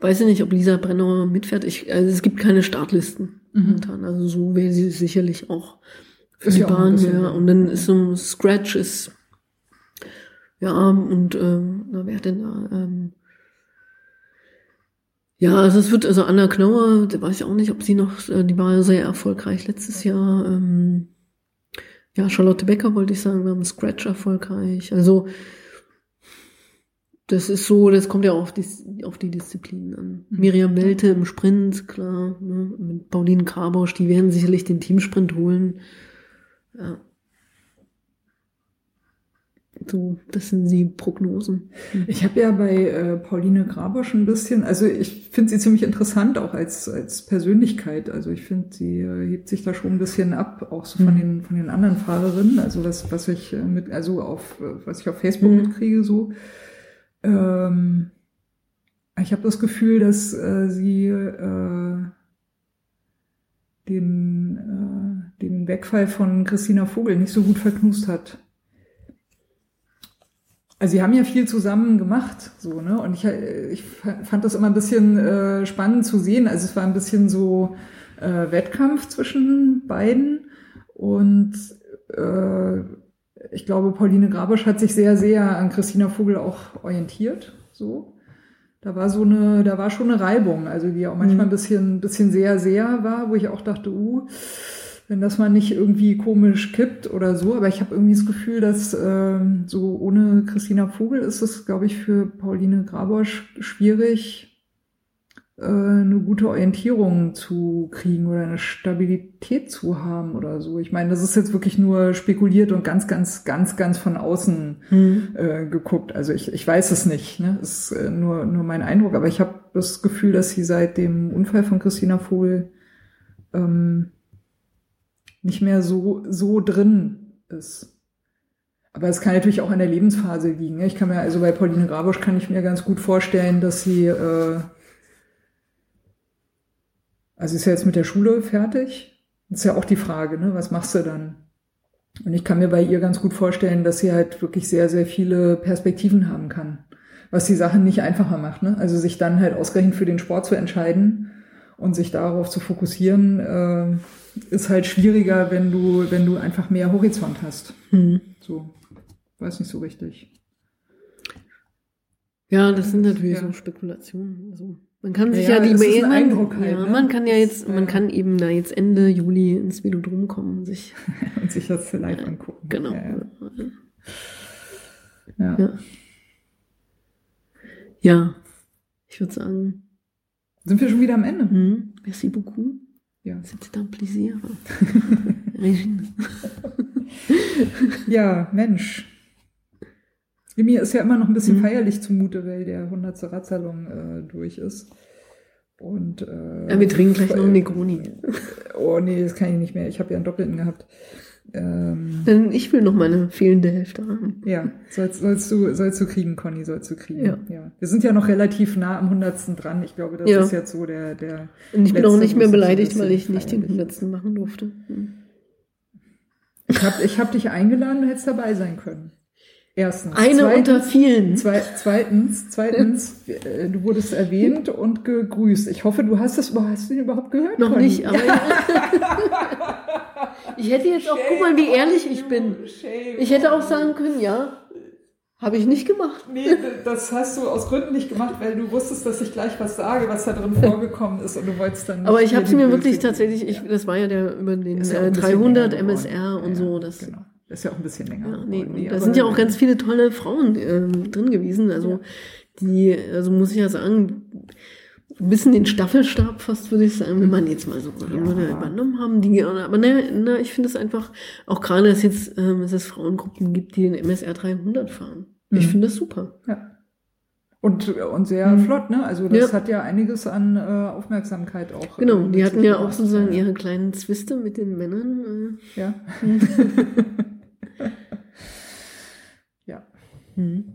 weiß ich nicht, ob Lisa Brennauer mitfährt. Ich, also es gibt keine Startlisten Mhm. momentan. Also so wäre sie sicherlich auch für Ist die ja Bahn. Ja. Und dann ist so ein Scratch ist ja und ähm, na, wer hat denn da? Ähm, ja, also es wird, also Anna Knauer, da weiß ich auch nicht, ob sie noch, äh, die war sehr erfolgreich letztes Jahr. Ähm, ja, Charlotte Becker wollte ich sagen, wir haben Scratch erfolgreich. Also das ist so, das kommt ja auch auf die, auf die Disziplinen an. Mhm. Miriam Welte im Sprint, klar, ne, mit Pauline Karbosch, die werden sicherlich den Teamsprint holen. Ja. So, das sind die Prognosen. Ich habe ja bei äh, Pauline Grabosch ein bisschen, also ich finde sie ziemlich interessant, auch als, als Persönlichkeit. Also ich finde, sie äh, hebt sich da schon ein bisschen ab, auch so von Mhm. den von den anderen Fahrerinnen. Also was, was ich äh, mit, also auf äh, was ich auf Facebook Mhm. mitkriege, so. Ähm, ich habe das Gefühl, dass äh, sie äh, den, äh, den Wegfall von Christina Vogel nicht so gut verknust hat. Also sie haben ja viel zusammen gemacht, so, ne? Und ich, ich fand das immer ein bisschen äh, spannend zu sehen. Also es war ein bisschen so äh, Wettkampf zwischen beiden. Und äh, ich glaube, Pauline Grabosch hat sich sehr, sehr an Christina Vogel auch orientiert. So. Da war so eine, da war schon eine Reibung, also die auch manchmal ein bisschen, bisschen sehr, sehr war, wo ich auch dachte, uh, wenn das mal nicht irgendwie komisch kippt oder so. Aber ich habe irgendwie das Gefühl, dass äh, so ohne Christina Vogel ist es, glaube ich, für Pauline Grabosch schwierig, äh, eine gute Orientierung zu kriegen oder eine Stabilität zu haben oder so. Ich meine, das ist jetzt wirklich nur spekuliert und ganz, ganz, ganz, ganz von außen hm. äh, geguckt. Also ich, ich weiß es nicht. Ne? Das ist äh, nur, nur mein Eindruck. Aber ich habe das Gefühl, dass sie seit dem Unfall von Christina Vogel ähm, nicht mehr so, so drin ist. Aber es kann natürlich auch an der Lebensphase liegen. Ne? Ich kann mir, also bei Pauline Grabusch kann ich mir ganz gut vorstellen, dass sie, äh, also ist ja jetzt mit der Schule fertig. Das ist ja auch die Frage, ne? was machst du dann? Und ich kann mir bei ihr ganz gut vorstellen, dass sie halt wirklich sehr, sehr viele Perspektiven haben kann. Was die Sachen nicht einfacher macht. Ne? Also sich dann halt ausgerechnet für den Sport zu entscheiden und sich darauf zu fokussieren, äh, ist halt schwieriger, wenn du, wenn du einfach mehr Horizont hast. Hm. So, weiß nicht so richtig. Ja, das sind natürlich ja. so Spekulationen. Also man kann sich ja, ja die Mail, man, halt, ja, ne? man kann ja jetzt, man kann eben da jetzt Ende Juli ins Velodrom kommen und sich <laughs> und sich das live angucken. Genau. Ja. Ja. ja. ich würde sagen. Sind wir schon wieder am Ende? Hm. Merci beaucoup. Ja. C'était un plaisir. <laughs> Regine. ja, Mensch. Mir ist ja immer noch ein bisschen mhm. feierlich zumute, weil der 100. Radsalon äh, durch ist. Und, äh, ja, wir trinken gleich noch einen Negroni. Oh nee, das kann ich nicht mehr. Ich habe ja einen Doppelten gehabt. Ähm, ich will noch meine fehlende Hälfte haben. Ja, sollst, sollst, du, sollst du kriegen, Conny, sollst du kriegen. Ja. ja. Wir sind ja noch relativ nah am Hundertsten dran. Ich glaube, das ja. ist jetzt so der, der. Und ich bin auch nicht mehr beleidigt, weil ich nicht den Hundertsten machen durfte. Hm. Ich habe ich hab dich eingeladen, du hättest dabei sein können. Erstens. Eine zweitens, unter vielen. Zwei, zweitens, zweitens, äh, du wurdest erwähnt und gegrüßt. Ich hoffe, du hast das, hast du den überhaupt gehört? Noch Conny? nicht, aber <laughs> <laughs> ich hätte jetzt auch, guck mal, wie ehrlich ich bin. Ich hätte auch sagen können, ja, habe ich nicht gemacht. Nee, das hast du aus Gründen nicht gemacht, weil du wusstest, dass ich gleich was sage, was da drin <laughs> vorgekommen ist und du wolltest dann. Aber ich habe sie mir wirklich tatsächlich, ich, das war ja der über den ja äh, 300 MSR und ja, so. Das, genau. Das ist ja auch ein bisschen länger. Ja, nee, nee, da sind ja auch ganz viele tolle Frauen ähm, drin gewesen. Also die, also muss ich ja sagen, ein bisschen den Staffelstab fast, würde ich sagen, wenn man jetzt mal so ja. übernommen haben. Die, aber ne, na, ich finde es einfach, auch gerade, dass jetzt ähm, dass es Frauengruppen gibt, die den MSR 300 fahren. Mhm. Ich finde das super. Ja. Und, und sehr mhm. flott, ne? Also das ja. hat ja einiges an äh, Aufmerksamkeit auch. Genau, äh, die hatten ja auch sozusagen ihre kleinen Zwiste mit den Männern. Äh. Ja. <laughs> <laughs> ja. Mhm.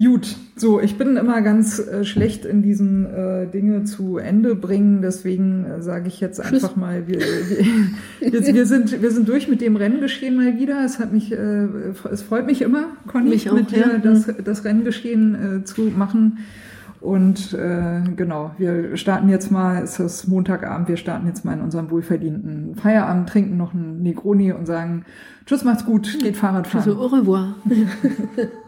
Gut, so, ich bin immer ganz äh, schlecht in diesen äh, Dinge zu Ende bringen, deswegen äh, sage ich jetzt einfach mal, wir, wir, wir, wir, sind, wir sind durch mit dem Renngeschehen mal wieder. Es hat mich, äh, es freut mich immer, Conny, mich auch, mit dir ja. das, das Renngeschehen äh, zu machen. Und äh, genau, wir starten jetzt mal, es ist Montagabend, wir starten jetzt mal in unserem wohlverdienten Feierabend, trinken noch einen Negroni und sagen, tschüss, macht's gut, geht Fahrrad fahren. Also, au revoir. <laughs>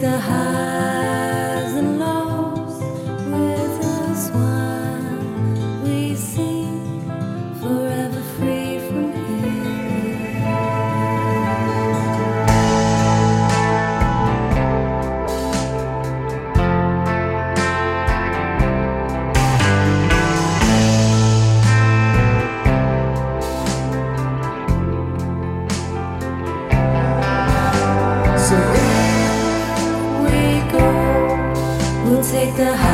the highs the highs